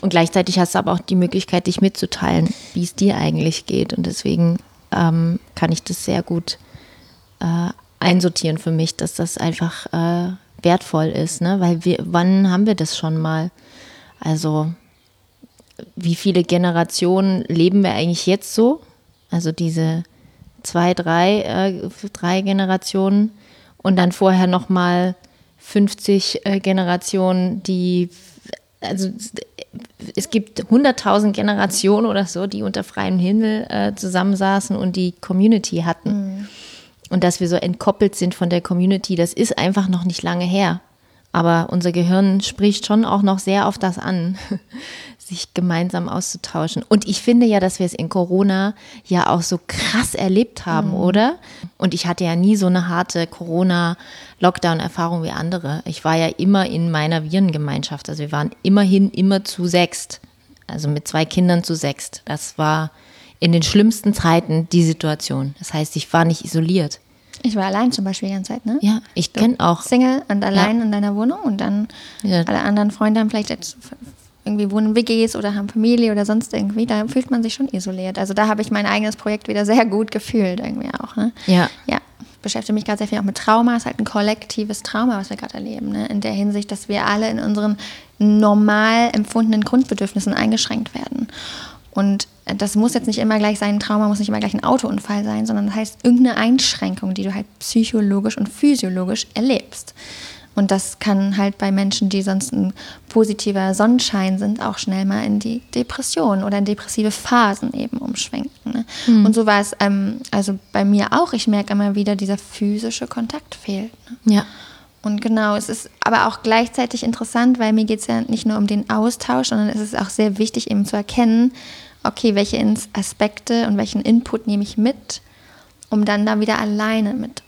Und gleichzeitig hast du aber auch die Möglichkeit, dich mitzuteilen, wie es dir eigentlich geht. Und deswegen ähm, kann ich das sehr gut äh, einsortieren für mich, dass das einfach äh, wertvoll ist. Ne? Weil wir, wann haben wir das schon mal? Also, wie viele Generationen leben wir eigentlich jetzt so? Also diese zwei, drei, äh, drei Generationen und dann vorher nochmal 50 äh, Generationen, die, also es gibt 100.000 Generationen oder so, die unter freiem Himmel äh, zusammensaßen und die Community hatten. Mhm. Und dass wir so entkoppelt sind von der Community, das ist einfach noch nicht lange her. Aber unser Gehirn spricht schon auch noch sehr auf das an, sich gemeinsam auszutauschen. Und ich finde ja, dass wir es in Corona ja auch so krass erlebt haben, mhm. oder? Und ich hatte ja nie so eine harte Corona-Lockdown-Erfahrung wie andere. Ich war ja immer in meiner Virengemeinschaft. Also wir waren immerhin immer zu sechst. Also mit zwei Kindern zu sechst. Das war in den schlimmsten Zeiten die Situation. Das heißt, ich war nicht isoliert. Ich war allein zum Beispiel die ganze Zeit, ne? Ja, ich kenne auch. Single und allein ja. in deiner Wohnung und dann ja. alle anderen Freunde haben vielleicht jetzt irgendwie wohnen WGs oder haben Familie oder sonst irgendwie, da fühlt man sich schon isoliert. Also da habe ich mein eigenes Projekt wieder sehr gut gefühlt irgendwie auch. Ne? Ja. Ja. Beschäftige mich gerade sehr viel auch mit Trauma. Es ist halt ein kollektives Trauma, was wir gerade erleben. Ne? In der Hinsicht, dass wir alle in unseren normal empfundenen Grundbedürfnissen eingeschränkt werden. Und das muss jetzt nicht immer gleich sein, ein Trauma muss nicht immer gleich ein Autounfall sein, sondern das heißt irgendeine Einschränkung, die du halt psychologisch und physiologisch erlebst. Und das kann halt bei Menschen, die sonst ein positiver Sonnenschein sind, auch schnell mal in die Depression oder in depressive Phasen eben umschwenken. Ne? Mhm. Und so war es ähm, also bei mir auch. Ich merke immer wieder, dieser physische Kontakt fehlt. Ne? Ja. Und genau, es ist aber auch gleichzeitig interessant, weil mir geht es ja nicht nur um den Austausch, sondern es ist auch sehr wichtig eben zu erkennen, okay, welche Aspekte und welchen Input nehme ich mit, um dann da wieder alleine mit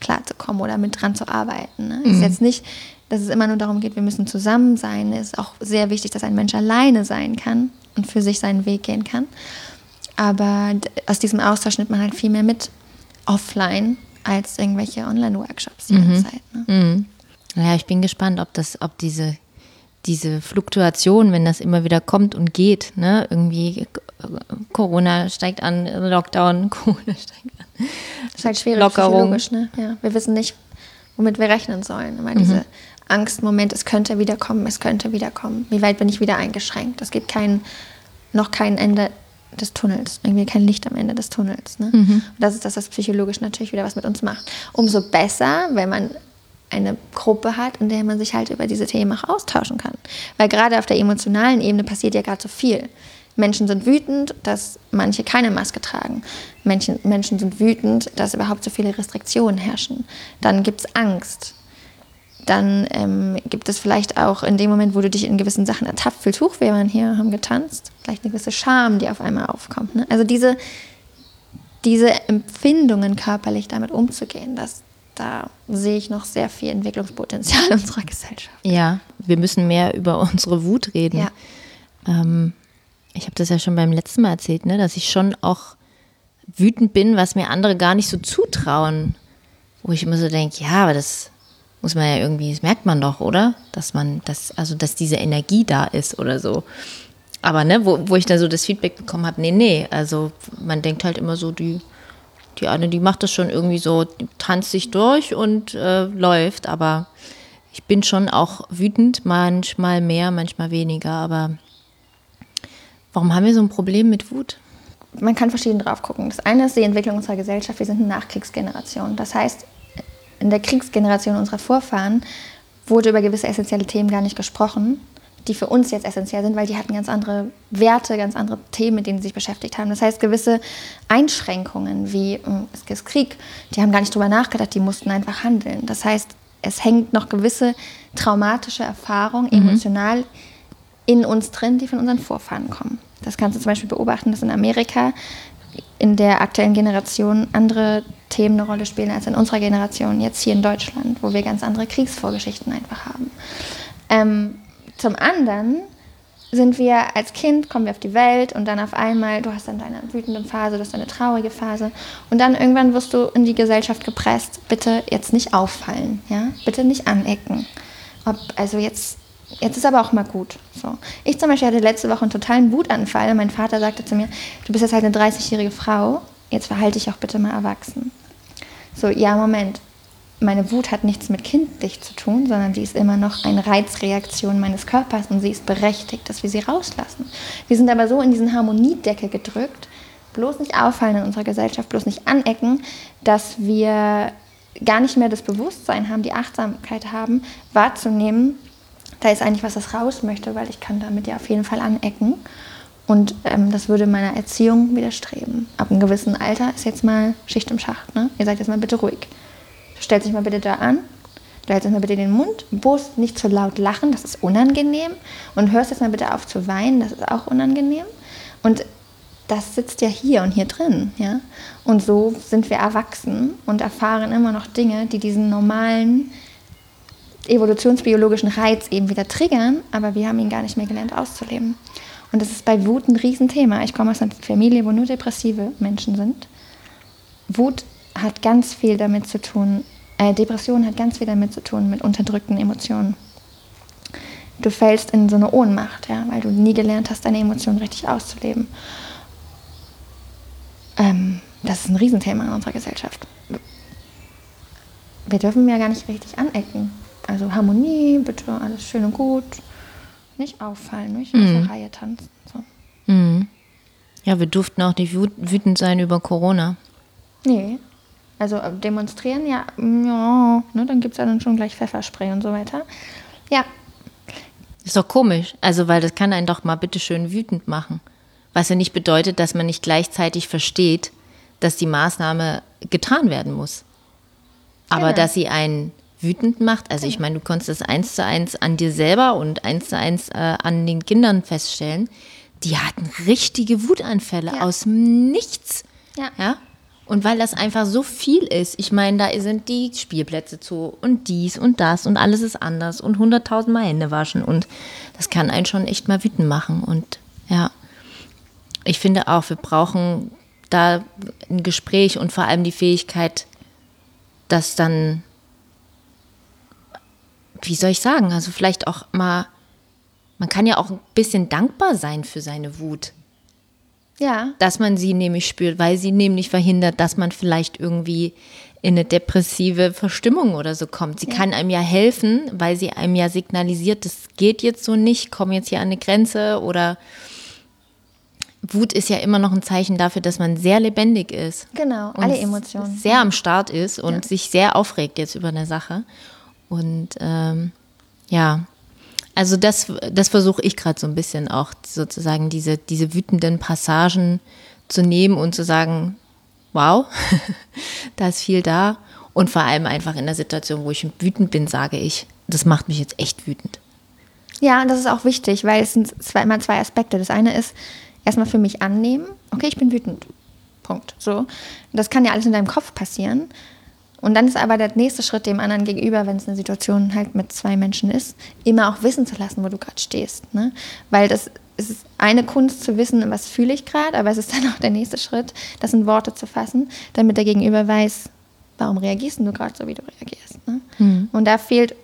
klarzukommen oder mit dran zu arbeiten. Ne? Mhm. ist jetzt nicht, dass es immer nur darum geht, wir müssen zusammen sein. Es ist auch sehr wichtig, dass ein Mensch alleine sein kann und für sich seinen Weg gehen kann. Aber aus diesem Austausch nimmt man halt viel mehr mit offline als irgendwelche Online-Workshops die mhm. Zeit. Ne? Mhm. Ja, ich bin gespannt, ob das, ob diese, diese Fluktuation, wenn das immer wieder kommt und geht, ne, irgendwie Corona steigt an, Lockdown, Corona steigt an. Das ist halt schwierig, Lockerung. ne? Ja, wir wissen nicht, womit wir rechnen sollen. Immer mhm. diese Angstmoment, es könnte wiederkommen, es könnte wiederkommen. Wie weit bin ich wieder eingeschränkt? Es gibt kein, noch kein Ende des Tunnels, irgendwie kein Licht am Ende des Tunnels. Ne? Mhm. Und das ist das, was psychologisch natürlich wieder was mit uns macht. Umso besser, wenn man eine Gruppe hat, in der man sich halt über diese Themen auch austauschen kann. Weil gerade auf der emotionalen Ebene passiert ja gerade so viel. Menschen sind wütend, dass manche keine Maske tragen. Menschen, Menschen sind wütend, dass überhaupt so viele Restriktionen herrschen. Dann gibt es Angst. Dann ähm, gibt es vielleicht auch in dem Moment, wo du dich in gewissen Sachen ertappt fühlst, huch, wir waren hier, haben getanzt, vielleicht eine gewisse Scham, die auf einmal aufkommt. Ne? Also diese, diese Empfindungen körperlich damit umzugehen, das, da sehe ich noch sehr viel Entwicklungspotenzial in unserer Gesellschaft. Ja, wir müssen mehr über unsere Wut reden. Ja. Ähm, ich habe das ja schon beim letzten Mal erzählt, ne, dass ich schon auch wütend bin, was mir andere gar nicht so zutrauen. Wo ich immer so denke, ja, aber das muss man ja irgendwie, das merkt man doch, oder? Dass man, das, also dass diese Energie da ist oder so. Aber ne, wo, wo ich dann so das Feedback bekommen habe, nee, nee, also man denkt halt immer so, die, die eine, die macht das schon irgendwie so, tanzt sich durch und äh, läuft, aber ich bin schon auch wütend, manchmal mehr, manchmal weniger, aber Warum haben wir so ein Problem mit Wut? Man kann verschieden drauf gucken. Das eine ist die Entwicklung unserer Gesellschaft. Wir sind eine Nachkriegsgeneration. Das heißt, in der Kriegsgeneration unserer Vorfahren wurde über gewisse essentielle Themen gar nicht gesprochen, die für uns jetzt essentiell sind, weil die hatten ganz andere Werte, ganz andere Themen, mit denen sie sich beschäftigt haben. Das heißt, gewisse Einschränkungen wie hm, es ist Krieg, die haben gar nicht drüber nachgedacht, die mussten einfach handeln. Das heißt, es hängt noch gewisse traumatische Erfahrungen mhm. emotional in uns drin, die von unseren Vorfahren kommen. Das kannst du zum Beispiel beobachten, dass in Amerika in der aktuellen Generation andere Themen eine Rolle spielen als in unserer Generation, jetzt hier in Deutschland, wo wir ganz andere Kriegsvorgeschichten einfach haben. Ähm, zum anderen sind wir als Kind, kommen wir auf die Welt und dann auf einmal, du hast dann deine wütende Phase, du hast deine traurige Phase und dann irgendwann wirst du in die Gesellschaft gepresst, bitte jetzt nicht auffallen, ja, bitte nicht anecken. Ob, also jetzt Jetzt ist aber auch mal gut. So. Ich zum Beispiel hatte letzte Woche einen totalen Wutanfall. Mein Vater sagte zu mir, du bist jetzt halt eine 30-jährige Frau, jetzt verhalte dich auch bitte mal erwachsen. So, ja, Moment. Meine Wut hat nichts mit kindlich zu tun, sondern sie ist immer noch eine Reizreaktion meines Körpers und sie ist berechtigt, dass wir sie rauslassen. Wir sind aber so in diesen Harmoniedeckel gedrückt, bloß nicht auffallen in unserer Gesellschaft, bloß nicht anecken, dass wir gar nicht mehr das Bewusstsein haben, die Achtsamkeit haben, wahrzunehmen, da ist eigentlich was, das raus möchte, weil ich kann damit ja auf jeden Fall anecken. Und ähm, das würde meiner Erziehung widerstreben. Ab einem gewissen Alter ist jetzt mal Schicht im Schacht. Ne? Ihr seid jetzt mal bitte ruhig. Du stellst dich mal bitte da an. Du hältst mal bitte den Mund. Bloß nicht zu laut lachen, das ist unangenehm. Und hörst jetzt mal bitte auf zu weinen, das ist auch unangenehm. Und das sitzt ja hier und hier drin. Ja? Und so sind wir erwachsen und erfahren immer noch Dinge, die diesen normalen evolutionsbiologischen Reiz eben wieder triggern, aber wir haben ihn gar nicht mehr gelernt auszuleben. Und das ist bei Wut ein Riesenthema. Ich komme aus einer Familie, wo nur depressive Menschen sind. Wut hat ganz viel damit zu tun, äh, Depression hat ganz viel damit zu tun mit unterdrückten Emotionen. Du fällst in so eine Ohnmacht, ja, weil du nie gelernt hast, deine Emotionen richtig auszuleben. Ähm, das ist ein Riesenthema in unserer Gesellschaft. Wir dürfen ja gar nicht richtig anecken. Also Harmonie, bitte alles schön und gut. Nicht auffallen, nicht aus der mhm. Reihe tanzen. So. Mhm. Ja, wir durften auch nicht wütend sein über Corona. Nee. Also äh, demonstrieren, ja, ja ne, dann gibt es ja dann schon gleich Pfefferspray und so weiter. Ja. Ist doch komisch. Also, weil das kann einen doch mal bitteschön wütend machen. Was ja nicht bedeutet, dass man nicht gleichzeitig versteht, dass die Maßnahme getan werden muss. Aber genau. dass sie einen wütend macht, also ich genau. meine, du konntest das eins zu eins an dir selber und eins zu eins äh, an den Kindern feststellen, die hatten richtige Wutanfälle ja. aus nichts. Ja. ja. Und weil das einfach so viel ist, ich meine, da sind die Spielplätze zu und dies und das und alles ist anders und hunderttausendmal Hände waschen und das kann einen schon echt mal wütend machen. Und ja, ich finde auch, wir brauchen da ein Gespräch und vor allem die Fähigkeit, das dann, wie soll ich sagen, also vielleicht auch mal, man kann ja auch ein bisschen dankbar sein für seine Wut. Ja. Dass man sie nämlich spürt, weil sie nämlich verhindert, dass man vielleicht irgendwie in eine depressive Verstimmung oder so kommt. Sie ja. kann einem ja helfen, weil sie einem ja signalisiert, das geht jetzt so nicht, komm jetzt hier an eine Grenze oder Wut ist ja immer noch ein Zeichen dafür, dass man sehr lebendig ist. Genau, alle Emotionen. Sehr am Start ist und ja. sich sehr aufregt jetzt über eine Sache. Und ähm, ja, also das, das versuche ich gerade so ein bisschen auch sozusagen diese, diese wütenden Passagen zu nehmen und zu sagen, wow, da ist viel da. Und vor allem einfach in der Situation, wo ich wütend bin, sage ich, das macht mich jetzt echt wütend. Ja, und das ist auch wichtig, weil es sind zwei, immer zwei Aspekte. Das eine ist erstmal für mich annehmen, okay, ich bin wütend. Punkt. So. Das kann ja alles in deinem Kopf passieren. Und dann ist aber der nächste Schritt dem anderen gegenüber, wenn es eine Situation halt mit zwei Menschen ist, immer auch wissen zu lassen, wo du gerade stehst. Ne? Weil das es ist eine Kunst zu wissen, was fühle ich gerade, aber es ist dann auch der nächste Schritt, das in Worte zu fassen, damit der Gegenüber weiß, warum reagierst du gerade so, wie du reagierst. Ne? Mhm. Und da fehlt,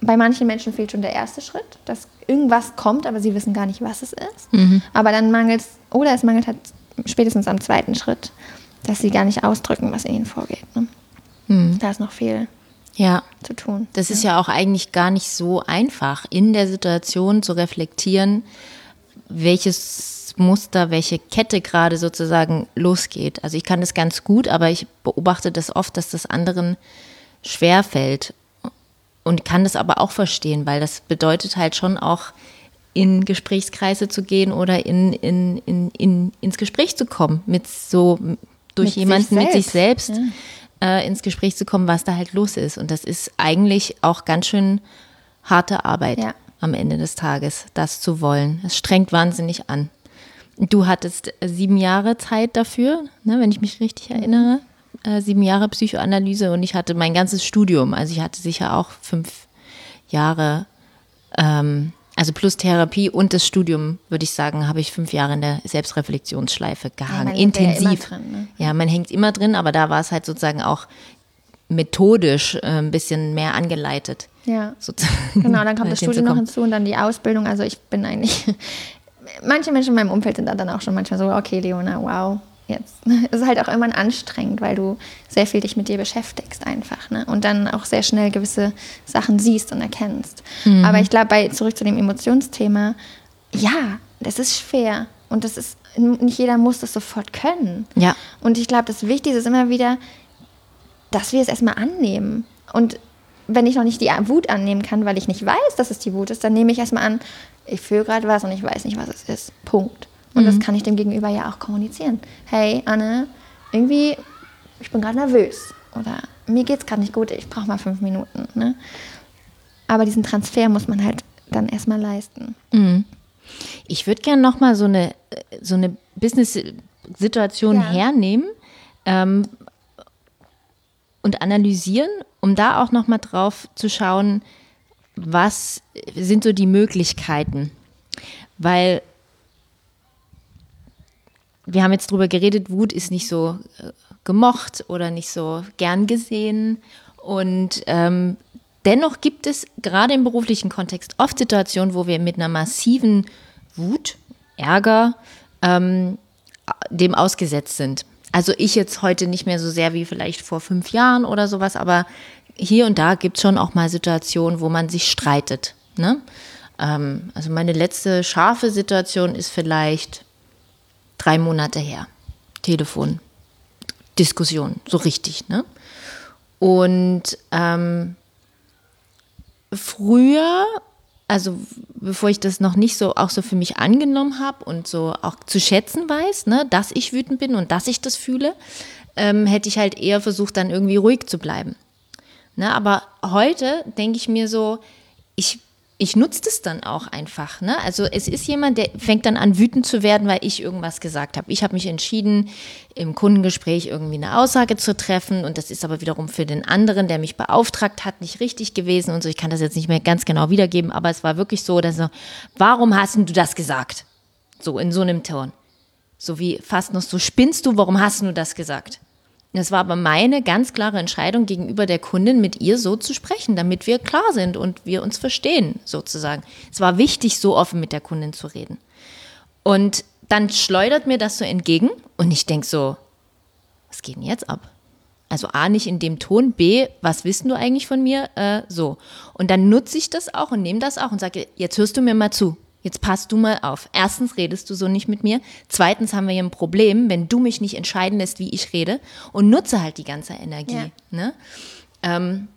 bei manchen Menschen fehlt schon der erste Schritt, dass irgendwas kommt, aber sie wissen gar nicht, was es ist. Mhm. Aber dann mangelt es, oder es mangelt halt spätestens am zweiten Schritt, dass sie gar nicht ausdrücken, was in ihnen vorgeht. Ne? Hm. Da ist noch viel ja. zu tun. Das ja. ist ja auch eigentlich gar nicht so einfach, in der Situation zu reflektieren, welches Muster, welche Kette gerade sozusagen losgeht. Also ich kann das ganz gut, aber ich beobachte das oft, dass das anderen schwer fällt und kann das aber auch verstehen, weil das bedeutet halt schon auch in Gesprächskreise zu gehen oder in, in, in, in, ins Gespräch zu kommen mit so durch mit jemanden sich mit sich selbst. Ja äh, ins Gespräch zu kommen, was da halt los ist. Und das ist eigentlich auch ganz schön harte Arbeit ja. am Ende des Tages, das zu wollen. Es strengt wahnsinnig an. Du hattest sieben Jahre Zeit dafür, ne, wenn ich mich richtig erinnere. Äh, sieben Jahre Psychoanalyse und ich hatte mein ganzes Studium. Also ich hatte sicher auch fünf Jahre ähm, also plus Therapie und das Studium, würde ich sagen, habe ich fünf Jahre in der Selbstreflexionsschleife gehangen. Ja, Intensiv. Ja, drin, ne? Ja, man hängt immer drin, aber da war es halt sozusagen auch methodisch äh, ein bisschen mehr angeleitet. Ja. Sozusagen. Genau, dann kommt das Studium noch hinzu und dann die Ausbildung. Also ich bin eigentlich, manche Menschen in meinem Umfeld sind dann auch schon manchmal so, okay, Leona, wow, jetzt. Es ist halt auch immer anstrengend, weil du sehr viel dich mit dir beschäftigst einfach. Ne? Und dann auch sehr schnell gewisse Sachen siehst und erkennst. Mhm. Aber ich glaube, zurück zu dem Emotionsthema, ja, das ist schwer. Und das ist, nicht jeder muss das sofort können. Ja. Und ich glaube, das Wichtigste ist immer wieder, dass wir es erstmal annehmen. Und wenn ich noch nicht die Wut annehmen kann, weil ich nicht weiß, dass es die Wut ist, dann nehme ich erstmal an, ich fühle gerade was und ich weiß nicht, was es ist. Punkt. Und mhm. das kann ich dem Gegenüber ja auch kommunizieren. Hey, Anne, irgendwie, ich bin gerade nervös. Oder mir geht es gerade nicht gut, ich brauche mal fünf Minuten. Ne? Aber diesen Transfer muss man halt dann erstmal leisten. Mhm. Ich würde gerne nochmal so eine, so eine Business-Situation ja. hernehmen ähm, und analysieren, um da auch nochmal drauf zu schauen, was sind so die Möglichkeiten. Weil wir haben jetzt drüber geredet, Wut ist nicht so äh, gemocht oder nicht so gern gesehen. Und ähm, dennoch gibt es gerade im beruflichen Kontext oft Situationen, wo wir mit einer massiven Wut, Ärger ähm, dem ausgesetzt sind. Also ich jetzt heute nicht mehr so sehr wie vielleicht vor fünf Jahren oder sowas, aber hier und da gibt es schon auch mal Situationen, wo man sich streitet. Ne? Ähm, also meine letzte scharfe Situation ist vielleicht drei Monate her. Telefon, Diskussion, so richtig, ne? Und ähm, früher, also bevor ich das noch nicht so auch so für mich angenommen habe und so auch zu schätzen weiß, ne, dass ich wütend bin und dass ich das fühle, ähm, hätte ich halt eher versucht, dann irgendwie ruhig zu bleiben. Ne, aber heute denke ich mir so, ich ich nutze das dann auch einfach. Ne? Also es ist jemand, der fängt dann an wütend zu werden, weil ich irgendwas gesagt habe. Ich habe mich entschieden, im Kundengespräch irgendwie eine Aussage zu treffen und das ist aber wiederum für den anderen, der mich beauftragt hat, nicht richtig gewesen und so. Ich kann das jetzt nicht mehr ganz genau wiedergeben, aber es war wirklich so, dass so, warum hast du das gesagt? So in so einem Ton. So wie fast noch so, spinnst du, warum hast du das gesagt? Es war aber meine ganz klare Entscheidung gegenüber der Kundin, mit ihr so zu sprechen, damit wir klar sind und wir uns verstehen, sozusagen. Es war wichtig, so offen mit der Kundin zu reden. Und dann schleudert mir das so entgegen und ich denke so, was geht denn jetzt ab? Also A, nicht in dem Ton, B, was wissen du eigentlich von mir? Äh, so. Und dann nutze ich das auch und nehme das auch und sage, jetzt hörst du mir mal zu. Jetzt passt du mal auf. Erstens redest du so nicht mit mir. Zweitens haben wir hier ein Problem, wenn du mich nicht entscheiden lässt, wie ich rede. Und nutze halt die ganze Energie. Ja. Ne? Ähm,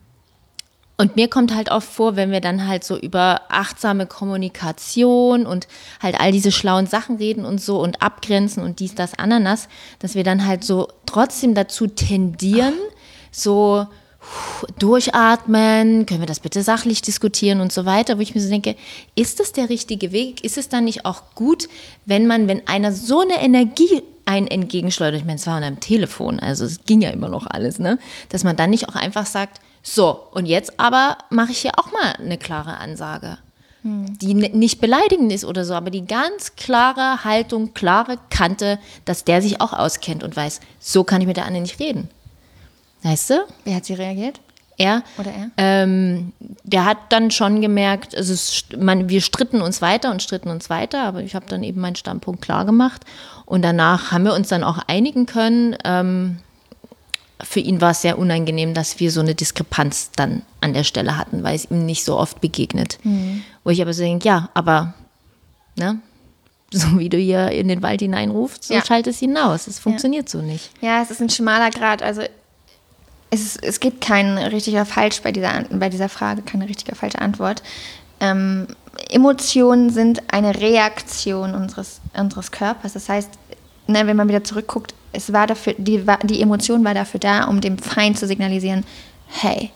und mir kommt halt oft vor, wenn wir dann halt so über achtsame Kommunikation und halt all diese schlauen Sachen reden und so und abgrenzen und dies, das, Ananas, dass wir dann halt so trotzdem dazu tendieren, Ach. so durchatmen, können wir das bitte sachlich diskutieren und so weiter, wo ich mir so denke, ist das der richtige Weg? Ist es dann nicht auch gut, wenn man, wenn einer so eine Energie einen entgegenschleudert, ich meine, es war an einem Telefon, also es ging ja immer noch alles, ne? Dass man dann nicht auch einfach sagt, so, und jetzt aber mache ich hier auch mal eine klare Ansage, hm. die nicht beleidigend ist oder so, aber die ganz klare Haltung, klare Kante, dass der sich auch auskennt und weiß, so kann ich mit der anderen nicht reden. Weißt du? Wer hat sie reagiert? Er. Oder er? Ähm, der hat dann schon gemerkt, also es, man, wir stritten uns weiter und stritten uns weiter, aber ich habe dann eben meinen Standpunkt klar gemacht. Und danach haben wir uns dann auch einigen können. Ähm, für ihn war es sehr unangenehm, dass wir so eine Diskrepanz dann an der Stelle hatten, weil es ihm nicht so oft begegnet. Mhm. Wo ich aber so denke, ja, aber ne, so wie du hier in den Wald hineinrufst, so ja. schaltet es hinaus. Es funktioniert ja. so nicht. Ja, es ist ein schmaler Grad. Also es, es gibt kein richtiger Falsch bei dieser, bei dieser Frage, keine richtige falsche Antwort. Ähm, Emotionen sind eine Reaktion unseres, unseres Körpers. Das heißt, ne, wenn man wieder zurückguckt, es war dafür, die, die Emotion war dafür da, um dem Feind zu signalisieren, hey,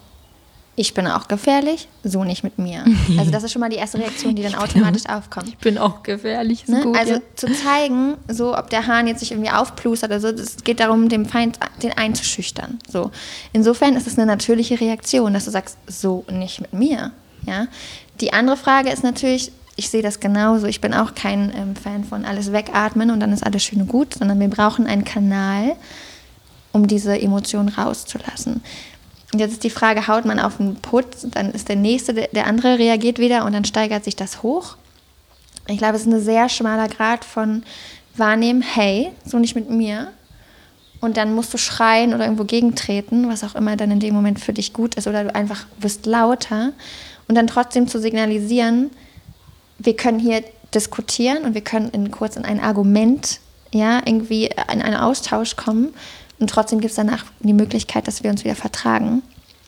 ich bin auch gefährlich, so nicht mit mir. Also das ist schon mal die erste Reaktion, die dann automatisch aufkommt. Ich bin auch gefährlich, ist ne? gut. Also ja. zu zeigen, so ob der Hahn jetzt sich irgendwie aufplustert oder so, es geht darum, dem Feind den einzuschüchtern. So. Insofern ist es eine natürliche Reaktion, dass du sagst, so nicht mit mir. Ja? Die andere Frage ist natürlich, ich sehe das genauso, ich bin auch kein ähm, Fan von alles wegatmen und dann ist alles schön und gut, sondern wir brauchen einen Kanal, um diese Emotion rauszulassen. Und jetzt ist die Frage, haut man auf den Putz, dann ist der nächste, der andere reagiert wieder und dann steigert sich das hoch. Ich glaube, es ist ein sehr schmaler Grad von wahrnehmen, hey, so nicht mit mir. Und dann musst du schreien oder irgendwo gegentreten, was auch immer dann in dem Moment für dich gut ist. Oder du einfach wirst lauter. Und dann trotzdem zu signalisieren, wir können hier diskutieren und wir können in, kurz in ein Argument, ja, irgendwie in einen Austausch kommen. Und trotzdem gibt es danach die Möglichkeit, dass wir uns wieder vertragen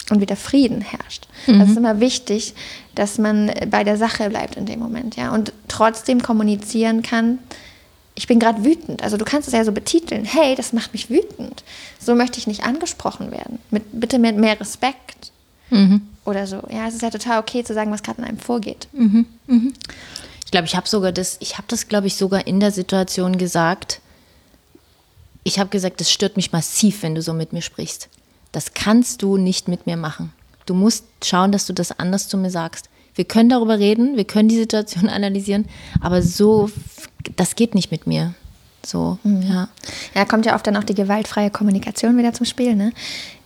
und wieder Frieden herrscht. Mhm. Das ist immer wichtig, dass man bei der Sache bleibt in dem Moment, ja, und trotzdem kommunizieren kann. Ich bin gerade wütend. Also du kannst es ja so betiteln. Hey, das macht mich wütend. So möchte ich nicht angesprochen werden. Mit, bitte mit mehr Respekt. Mhm. Oder so. Ja, es ist ja total okay zu sagen, was gerade in einem vorgeht. Mhm. Mhm. Ich glaube, ich habe sogar das, ich habe das, glaube ich, sogar in der Situation gesagt, ich habe gesagt, das stört mich massiv, wenn du so mit mir sprichst. Das kannst du nicht mit mir machen. Du musst schauen, dass du das anders zu mir sagst. Wir können darüber reden, wir können die Situation analysieren, aber so, das geht nicht mit mir. So, mhm. ja. Ja, kommt ja oft dann auch die gewaltfreie Kommunikation wieder zum Spiel. Ne?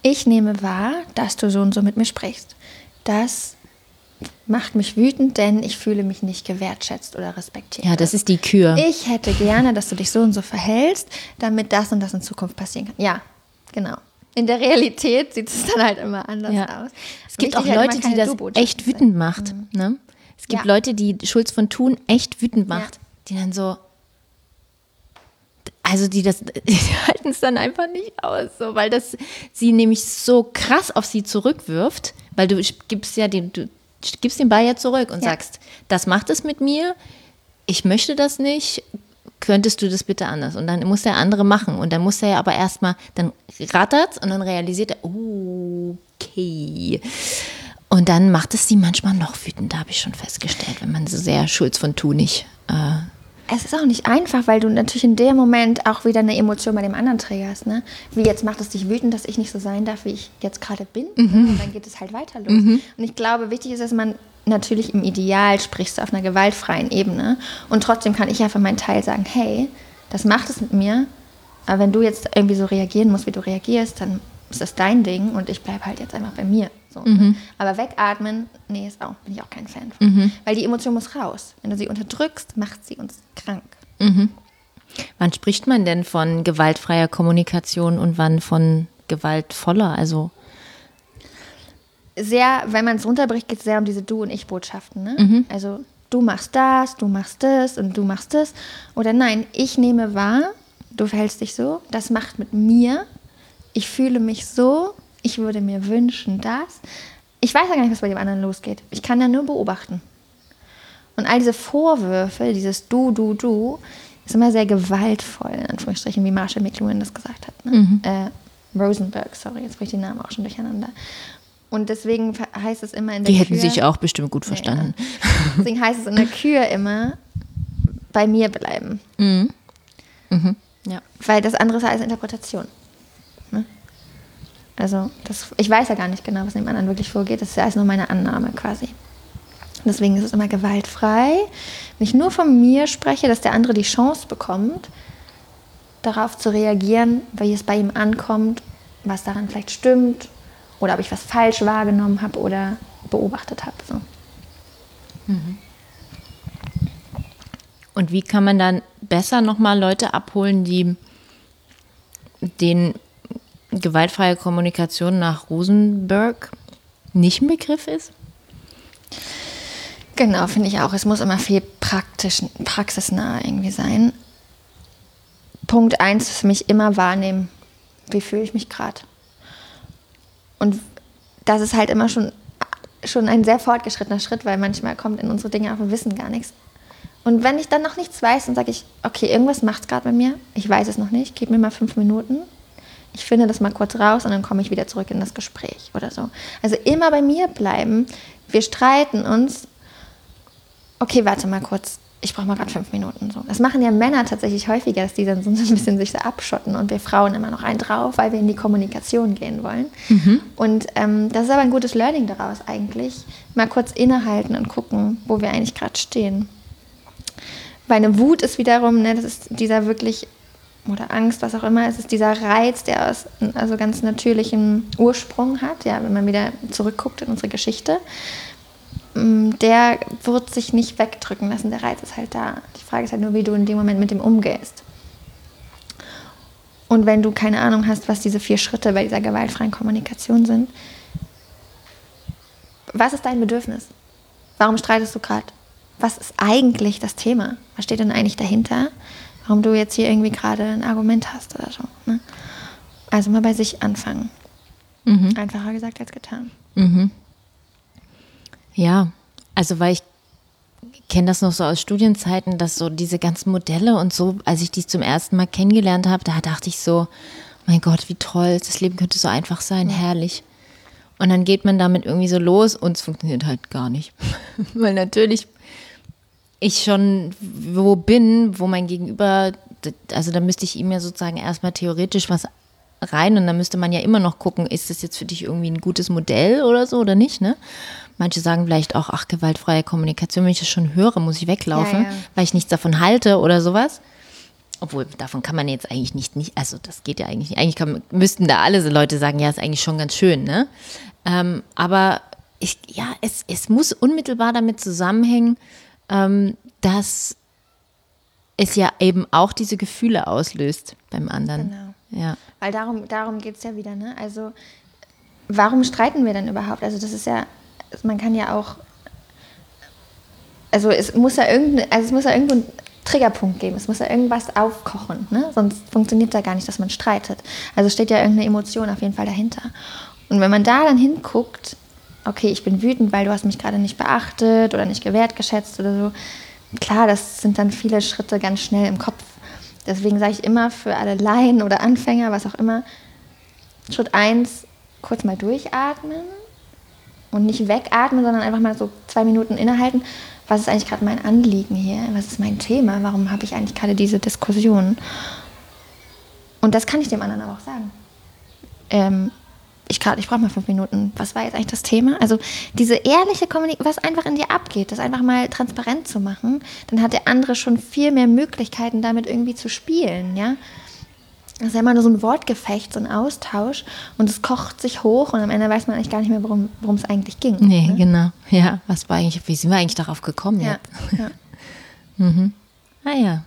Ich nehme wahr, dass du so und so mit mir sprichst. Das macht mich wütend, denn ich fühle mich nicht gewertschätzt oder respektiert. Ja, das ist die Kür. Ich hätte gerne, dass du dich so und so verhältst, damit das und das in Zukunft passieren kann. Ja, genau. In der Realität sieht es dann halt immer anders ja. aus. Es gibt auch Leute, die das echt wütend macht. Mhm. Ne? Es gibt ja. Leute, die Schulz von Thun echt wütend macht, ja. die dann so, also die das, die halten es dann einfach nicht aus, so, weil das sie nämlich so krass auf sie zurückwirft, weil du gibst ja den, du gibst den Ball ja zurück und ja. sagst, das macht es mit mir, ich möchte das nicht, könntest du das bitte anders? Und dann muss der andere machen. Und dann muss er ja aber erstmal, dann rattert und dann realisiert er, okay. Und dann macht es sie manchmal noch wütender, habe ich schon festgestellt, wenn man so sehr Schulz von Tunig. Äh es ist auch nicht einfach, weil du natürlich in dem Moment auch wieder eine Emotion bei dem anderen trägerst. Ne? Wie jetzt macht es dich wütend, dass ich nicht so sein darf, wie ich jetzt gerade bin. Mhm. Und dann geht es halt weiter los. Mhm. Und ich glaube, wichtig ist, dass man natürlich im Ideal sprichst du auf einer gewaltfreien Ebene. Und trotzdem kann ich einfach meinen Teil sagen, hey, das macht es mit mir. Aber wenn du jetzt irgendwie so reagieren musst, wie du reagierst, dann ist das dein Ding und ich bleibe halt jetzt einfach bei mir. So, ne? mhm. Aber wegatmen, nee, ist auch, bin ich auch kein Fan von. Mhm. Weil die Emotion muss raus. Wenn du sie unterdrückst, macht sie uns krank. Mhm. Wann spricht man denn von gewaltfreier Kommunikation und wann von gewaltvoller? Also sehr, wenn man es runterbricht, geht es sehr um diese Du- und Ich-Botschaften. Ne? Mhm. Also du machst das, du machst das und du machst das. Oder nein, ich nehme wahr, du verhältst dich so, das macht mit mir, ich fühle mich so, ich würde mir wünschen das. Ich weiß ja gar nicht, was bei dem anderen losgeht. Ich kann ja nur beobachten. Und all diese Vorwürfe, dieses Du, Du, Du, ist immer sehr gewaltvoll, in Anführungsstrichen, wie Marshall McLuhan das gesagt hat. Ne? Mhm. Äh, Rosenberg, sorry, jetzt bringe ich den Namen auch schon durcheinander. Und deswegen heißt es immer in der Die hätten Kür, sich auch bestimmt gut verstanden. Ja, deswegen heißt es in der Kür immer, bei mir bleiben. Mhm. Mhm. Ja. Weil das andere ist als Interpretation. Also das, ich weiß ja gar nicht genau, was anderen wirklich vorgeht. Das ist ja alles nur meine Annahme quasi. Deswegen ist es immer gewaltfrei. Wenn ich nur von mir spreche, dass der andere die Chance bekommt, darauf zu reagieren, wie es bei ihm ankommt, was daran vielleicht stimmt oder ob ich was falsch wahrgenommen habe oder beobachtet habe. So. Mhm. Und wie kann man dann besser nochmal Leute abholen, die den gewaltfreie Kommunikation nach Rosenberg nicht ein Begriff ist? Genau, finde ich auch. Es muss immer viel praktisch, praxisnah irgendwie sein. Punkt eins ist für mich immer wahrnehmen, wie fühle ich mich gerade. Und das ist halt immer schon, schon ein sehr fortgeschrittener Schritt, weil manchmal kommt in unsere Dinge auch, wir wissen gar nichts. Und wenn ich dann noch nichts weiß, dann sage ich, okay, irgendwas macht es gerade bei mir. Ich weiß es noch nicht. Gib mir mal fünf Minuten. Ich finde das mal kurz raus und dann komme ich wieder zurück in das Gespräch oder so. Also immer bei mir bleiben. Wir streiten uns. Okay, warte mal kurz ich brauche mal gerade fünf Minuten. So. Das machen ja Männer tatsächlich häufiger, dass die dann so ein bisschen sich so abschotten und wir Frauen immer noch einen drauf, weil wir in die Kommunikation gehen wollen. Mhm. Und ähm, das ist aber ein gutes Learning daraus eigentlich. Mal kurz innehalten und gucken, wo wir eigentlich gerade stehen. Weil eine Wut ist wiederum, ne, das ist dieser wirklich, oder Angst, was auch immer, es ist dieser Reiz, der aus also ganz natürlichen Ursprung hat, ja, wenn man wieder zurückguckt in unsere Geschichte. Mm, der wird sich nicht wegdrücken lassen. Der Reiz ist halt da. Die Frage ist halt nur, wie du in dem Moment mit dem umgehst. Und wenn du keine Ahnung hast, was diese vier Schritte bei dieser gewaltfreien Kommunikation sind, was ist dein Bedürfnis? Warum streitest du gerade? Was ist eigentlich das Thema? Was steht denn eigentlich dahinter? Warum du jetzt hier irgendwie gerade ein Argument hast oder so. Ne? Also mal bei sich anfangen. Mhm. Einfacher gesagt als getan. Mhm. Ja, also weil ich kenne das noch so aus Studienzeiten, dass so diese ganzen Modelle und so, als ich die zum ersten Mal kennengelernt habe, da dachte ich so, mein Gott, wie toll, das Leben könnte so einfach sein, herrlich. Und dann geht man damit irgendwie so los und es funktioniert halt gar nicht. Weil natürlich ich schon wo bin, wo mein Gegenüber, also da müsste ich ihm ja sozusagen erstmal theoretisch was rein und dann müsste man ja immer noch gucken, ist das jetzt für dich irgendwie ein gutes Modell oder so oder nicht, ne? Manche sagen vielleicht auch, ach, gewaltfreie Kommunikation, wenn ich das schon höre, muss ich weglaufen, ja, ja. weil ich nichts davon halte oder sowas. Obwohl, davon kann man jetzt eigentlich nicht, nicht also das geht ja eigentlich nicht. Eigentlich kann, müssten da alle so Leute sagen, ja, ist eigentlich schon ganz schön, ne? Ähm, aber ich, ja, es, es muss unmittelbar damit zusammenhängen, ähm, dass es ja eben auch diese Gefühle auslöst beim anderen. Genau. Ja. Weil darum, darum geht es ja wieder, ne? Also, warum streiten wir denn überhaupt? Also, das ist ja man kann ja auch, also es muss ja irgendein, also es muss ja irgendwo Triggerpunkt geben. Es muss ja irgendwas aufkochen, ne? sonst funktioniert da gar nicht, dass man streitet. Also steht ja irgendeine Emotion auf jeden Fall dahinter. Und wenn man da dann hinguckt, okay, ich bin wütend, weil du hast mich gerade nicht beachtet oder nicht gewertgeschätzt oder so. Klar, das sind dann viele Schritte ganz schnell im Kopf. Deswegen sage ich immer für alle Laien oder Anfänger, was auch immer, Schritt 1, kurz mal durchatmen und nicht wegatmen, sondern einfach mal so zwei Minuten innehalten. Was ist eigentlich gerade mein Anliegen hier? Was ist mein Thema? Warum habe ich eigentlich gerade diese Diskussion? Und das kann ich dem anderen aber auch sagen. Ähm, ich gerade, ich brauche mal fünf Minuten. Was war jetzt eigentlich das Thema? Also diese ehrliche Kommunikation, was einfach in dir abgeht, das einfach mal transparent zu machen, dann hat der andere schon viel mehr Möglichkeiten, damit irgendwie zu spielen, ja. Das ist ja immer nur so ein Wortgefecht, so ein Austausch und es kocht sich hoch und am Ende weiß man eigentlich gar nicht mehr, worum, es eigentlich ging. Nee, ne? genau. Ja, was war eigentlich, wie sind wir eigentlich darauf gekommen ja? Ja. mhm. Ah ja.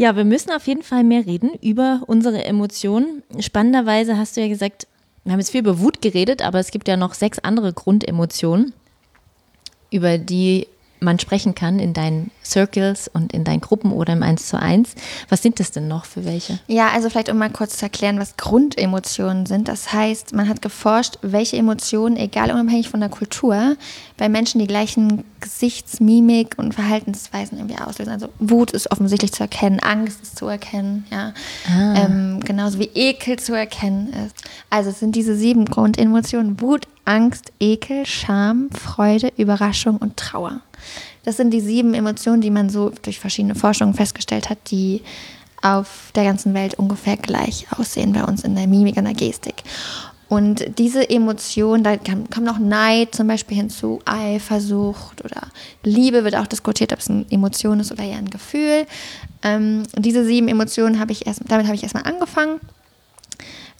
Ja, wir müssen auf jeden Fall mehr reden über unsere Emotionen. Spannenderweise hast du ja gesagt, wir haben jetzt viel über Wut geredet, aber es gibt ja noch sechs andere Grundemotionen, über die man sprechen kann in deinen Circles und in deinen Gruppen oder im 1 zu 1. Was sind das denn noch für welche? Ja, also vielleicht um mal kurz zu erklären, was Grundemotionen sind. Das heißt, man hat geforscht, welche Emotionen, egal unabhängig von der Kultur, bei Menschen die gleichen Gesichts-, Mimik- und Verhaltensweisen irgendwie auslösen. Also Wut ist offensichtlich zu erkennen, Angst ist zu erkennen, ja. Ah. Ähm, genauso wie Ekel zu erkennen ist. Also es sind diese sieben Grundemotionen. Wut, Angst, Ekel, Scham, Freude, Überraschung und Trauer. Das sind die sieben Emotionen, die man so durch verschiedene Forschungen festgestellt hat, die auf der ganzen Welt ungefähr gleich aussehen bei uns in der Mimik und der Gestik. Und diese Emotionen, da kommt noch Neid zum Beispiel hinzu, Eifersucht oder Liebe wird auch diskutiert, ob es eine Emotion ist oder eher ein Gefühl. Ähm, diese sieben Emotionen habe ich erst, damit habe ich erstmal angefangen,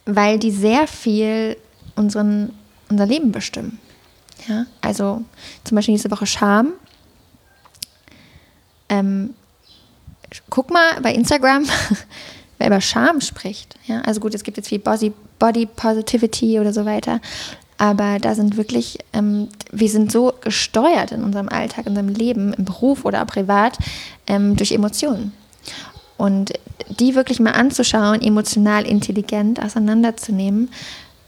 weil die sehr viel unseren, unser Leben bestimmen. Ja, also zum Beispiel diese Woche Scham ähm, guck mal bei Instagram, wer über Scham spricht. Ja? Also gut, es gibt jetzt viel Body, Body Positivity oder so weiter. Aber da sind wirklich, ähm, wir sind so gesteuert in unserem Alltag, in unserem Leben, im Beruf oder privat, ähm, durch Emotionen. Und die wirklich mal anzuschauen, emotional intelligent auseinanderzunehmen,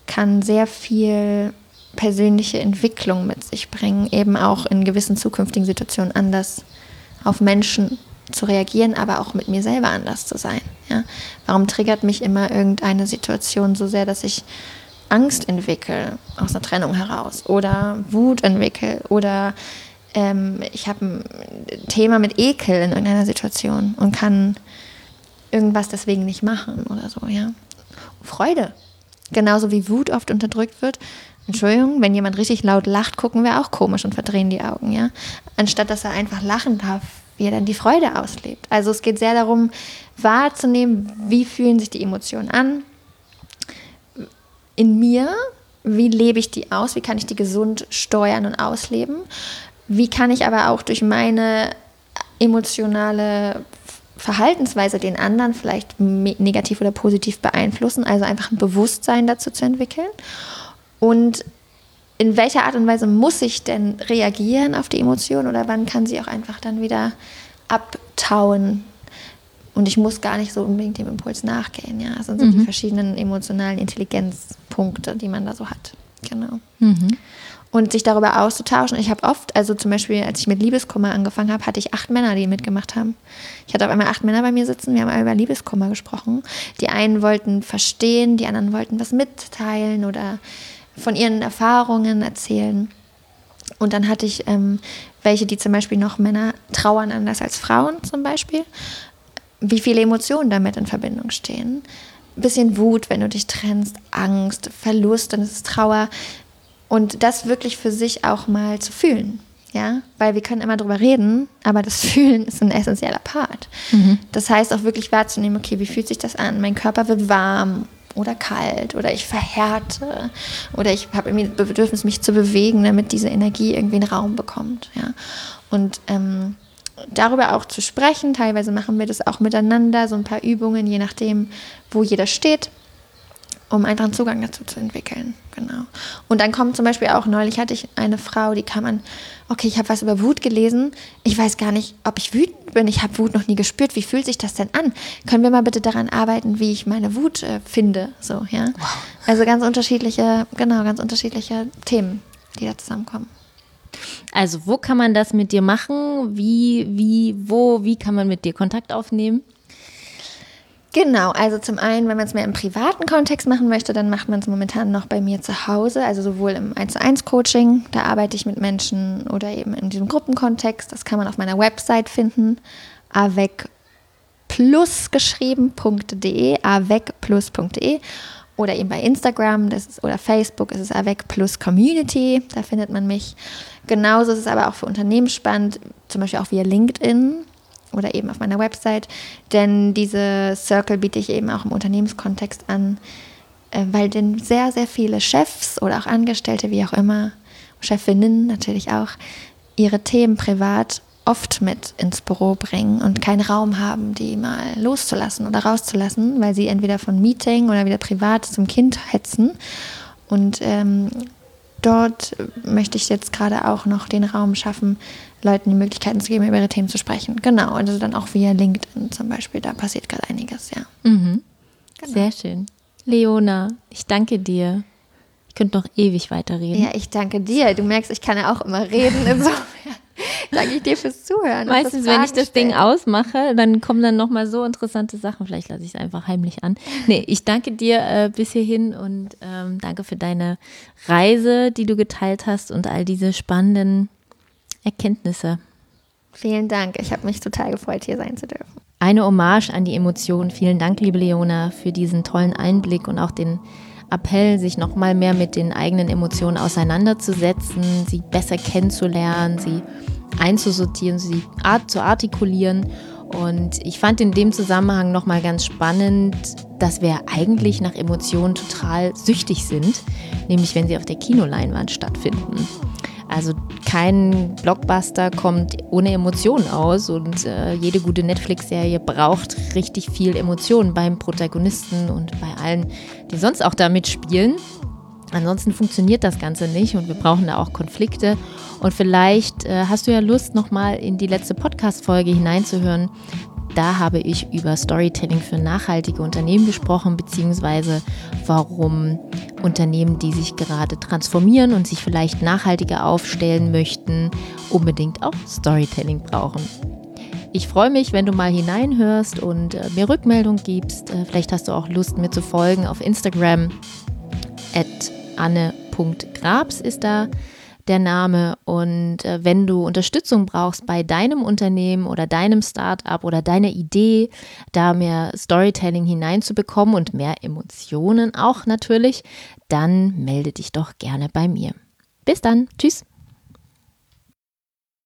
kann sehr viel persönliche Entwicklung mit sich bringen, eben auch in gewissen zukünftigen Situationen anders auf Menschen zu reagieren, aber auch mit mir selber anders zu sein. Ja? Warum triggert mich immer irgendeine Situation so sehr, dass ich Angst entwickle aus einer Trennung heraus oder Wut entwickle oder ähm, ich habe ein Thema mit Ekel in irgendeiner Situation und kann irgendwas deswegen nicht machen oder so, ja. Freude. Genauso wie Wut oft unterdrückt wird. Entschuldigung, wenn jemand richtig laut lacht, gucken wir auch komisch und verdrehen die Augen, ja. Anstatt dass er einfach lachen darf, wie er dann die Freude auslebt. Also es geht sehr darum, wahrzunehmen, wie fühlen sich die Emotionen an. In mir, wie lebe ich die aus, wie kann ich die gesund steuern und ausleben, wie kann ich aber auch durch meine emotionale Verhaltensweise den anderen vielleicht negativ oder positiv beeinflussen, also einfach ein Bewusstsein dazu zu entwickeln und in welcher Art und Weise muss ich denn reagieren auf die Emotion oder wann kann sie auch einfach dann wieder abtauen? Und ich muss gar nicht so unbedingt dem Impuls nachgehen. Ja, das sind so mhm. die verschiedenen emotionalen Intelligenzpunkte, die man da so hat. Genau. Mhm. Und sich darüber auszutauschen. Ich habe oft, also zum Beispiel, als ich mit Liebeskummer angefangen habe, hatte ich acht Männer, die mitgemacht haben. Ich hatte auf einmal acht Männer bei mir sitzen, wir haben über Liebeskummer gesprochen. Die einen wollten verstehen, die anderen wollten was mitteilen oder von ihren Erfahrungen erzählen. Und dann hatte ich ähm, welche, die zum Beispiel noch Männer trauern anders als Frauen zum Beispiel. Wie viele Emotionen damit in Verbindung stehen. Ein bisschen Wut, wenn du dich trennst, Angst, Verlust, dann ist es Trauer. Und das wirklich für sich auch mal zu fühlen. Ja, weil wir können immer drüber reden, aber das Fühlen ist ein essentieller Part. Mhm. Das heißt auch wirklich wahrzunehmen, okay, wie fühlt sich das an? Mein Körper wird warm oder kalt oder ich verhärte oder ich habe irgendwie das Bedürfnis, mich zu bewegen, damit diese Energie irgendwie einen Raum bekommt. Ja. Und ähm, darüber auch zu sprechen, teilweise machen wir das auch miteinander, so ein paar Übungen, je nachdem, wo jeder steht. Um einfach einen Zugang dazu zu entwickeln. Genau. Und dann kommt zum Beispiel auch, neulich hatte ich eine Frau, die kam an, okay, ich habe was über Wut gelesen. Ich weiß gar nicht, ob ich wütend bin. Ich habe Wut noch nie gespürt. Wie fühlt sich das denn an? Können wir mal bitte daran arbeiten, wie ich meine Wut äh, finde? So, ja. Wow. Also ganz unterschiedliche, genau, ganz unterschiedliche Themen, die da zusammenkommen. Also, wo kann man das mit dir machen? Wie, wie, wo, wie kann man mit dir Kontakt aufnehmen? Genau, also zum einen, wenn man es mehr im privaten Kontext machen möchte, dann macht man es momentan noch bei mir zu Hause, also sowohl im 1 zu 1 Coaching, da arbeite ich mit Menschen oder eben in diesem Gruppenkontext. Das kann man auf meiner Website finden, avecplus geschrieben.de, avecplus.de oder eben bei Instagram ist, oder Facebook ist es avec plus Community, da findet man mich. Genauso ist es aber auch für Unternehmen spannend, zum Beispiel auch via LinkedIn oder eben auf meiner Website, denn diese Circle biete ich eben auch im Unternehmenskontext an, äh, weil denn sehr, sehr viele Chefs oder auch Angestellte, wie auch immer, Chefinnen natürlich auch, ihre Themen privat oft mit ins Büro bringen und keinen Raum haben, die mal loszulassen oder rauszulassen, weil sie entweder von Meeting oder wieder privat zum Kind hetzen. Und ähm, dort möchte ich jetzt gerade auch noch den Raum schaffen, Leuten die Möglichkeiten zu geben, über ihre Themen zu sprechen. Genau, also dann auch via LinkedIn zum Beispiel, da passiert gerade einiges, ja. Mhm. Genau. Sehr schön. Leona, ich danke dir. Ich könnte noch ewig weiterreden. Ja, ich danke dir. Du merkst, ich kann ja auch immer reden. Insofern danke ich dir fürs Zuhören. Meistens, wenn ich das stellen. Ding ausmache, dann kommen dann nochmal so interessante Sachen. Vielleicht lasse ich es einfach heimlich an. Nee, ich danke dir äh, bis hierhin und ähm, danke für deine Reise, die du geteilt hast und all diese spannenden Erkenntnisse. Vielen Dank. Ich habe mich total gefreut, hier sein zu dürfen. Eine Hommage an die Emotionen. Vielen Dank, liebe Leona, für diesen tollen Einblick und auch den Appell, sich noch mal mehr mit den eigenen Emotionen auseinanderzusetzen, sie besser kennenzulernen, sie einzusortieren, sie art zu artikulieren. Und ich fand in dem Zusammenhang noch mal ganz spannend, dass wir eigentlich nach Emotionen total süchtig sind, nämlich wenn sie auf der Kinoleinwand stattfinden. Also kein Blockbuster kommt ohne Emotionen aus und äh, jede gute Netflix-Serie braucht richtig viel Emotionen beim Protagonisten und bei allen, die sonst auch da mitspielen. Ansonsten funktioniert das Ganze nicht und wir brauchen da auch Konflikte. Und vielleicht äh, hast du ja Lust, nochmal in die letzte Podcast-Folge hineinzuhören, da habe ich über Storytelling für nachhaltige Unternehmen gesprochen, beziehungsweise warum Unternehmen, die sich gerade transformieren und sich vielleicht nachhaltiger aufstellen möchten, unbedingt auch Storytelling brauchen. Ich freue mich, wenn du mal hineinhörst und äh, mir Rückmeldung gibst. Äh, vielleicht hast du auch Lust, mir zu folgen auf Instagram. Anne.grabs ist da der Name. Und äh, wenn du Unterstützung brauchst bei deinem Unternehmen oder deinem Startup oder deiner Idee, da mehr Storytelling hineinzubekommen und mehr Emotionen auch natürlich, dann melde dich doch gerne bei mir. Bis dann. Tschüss.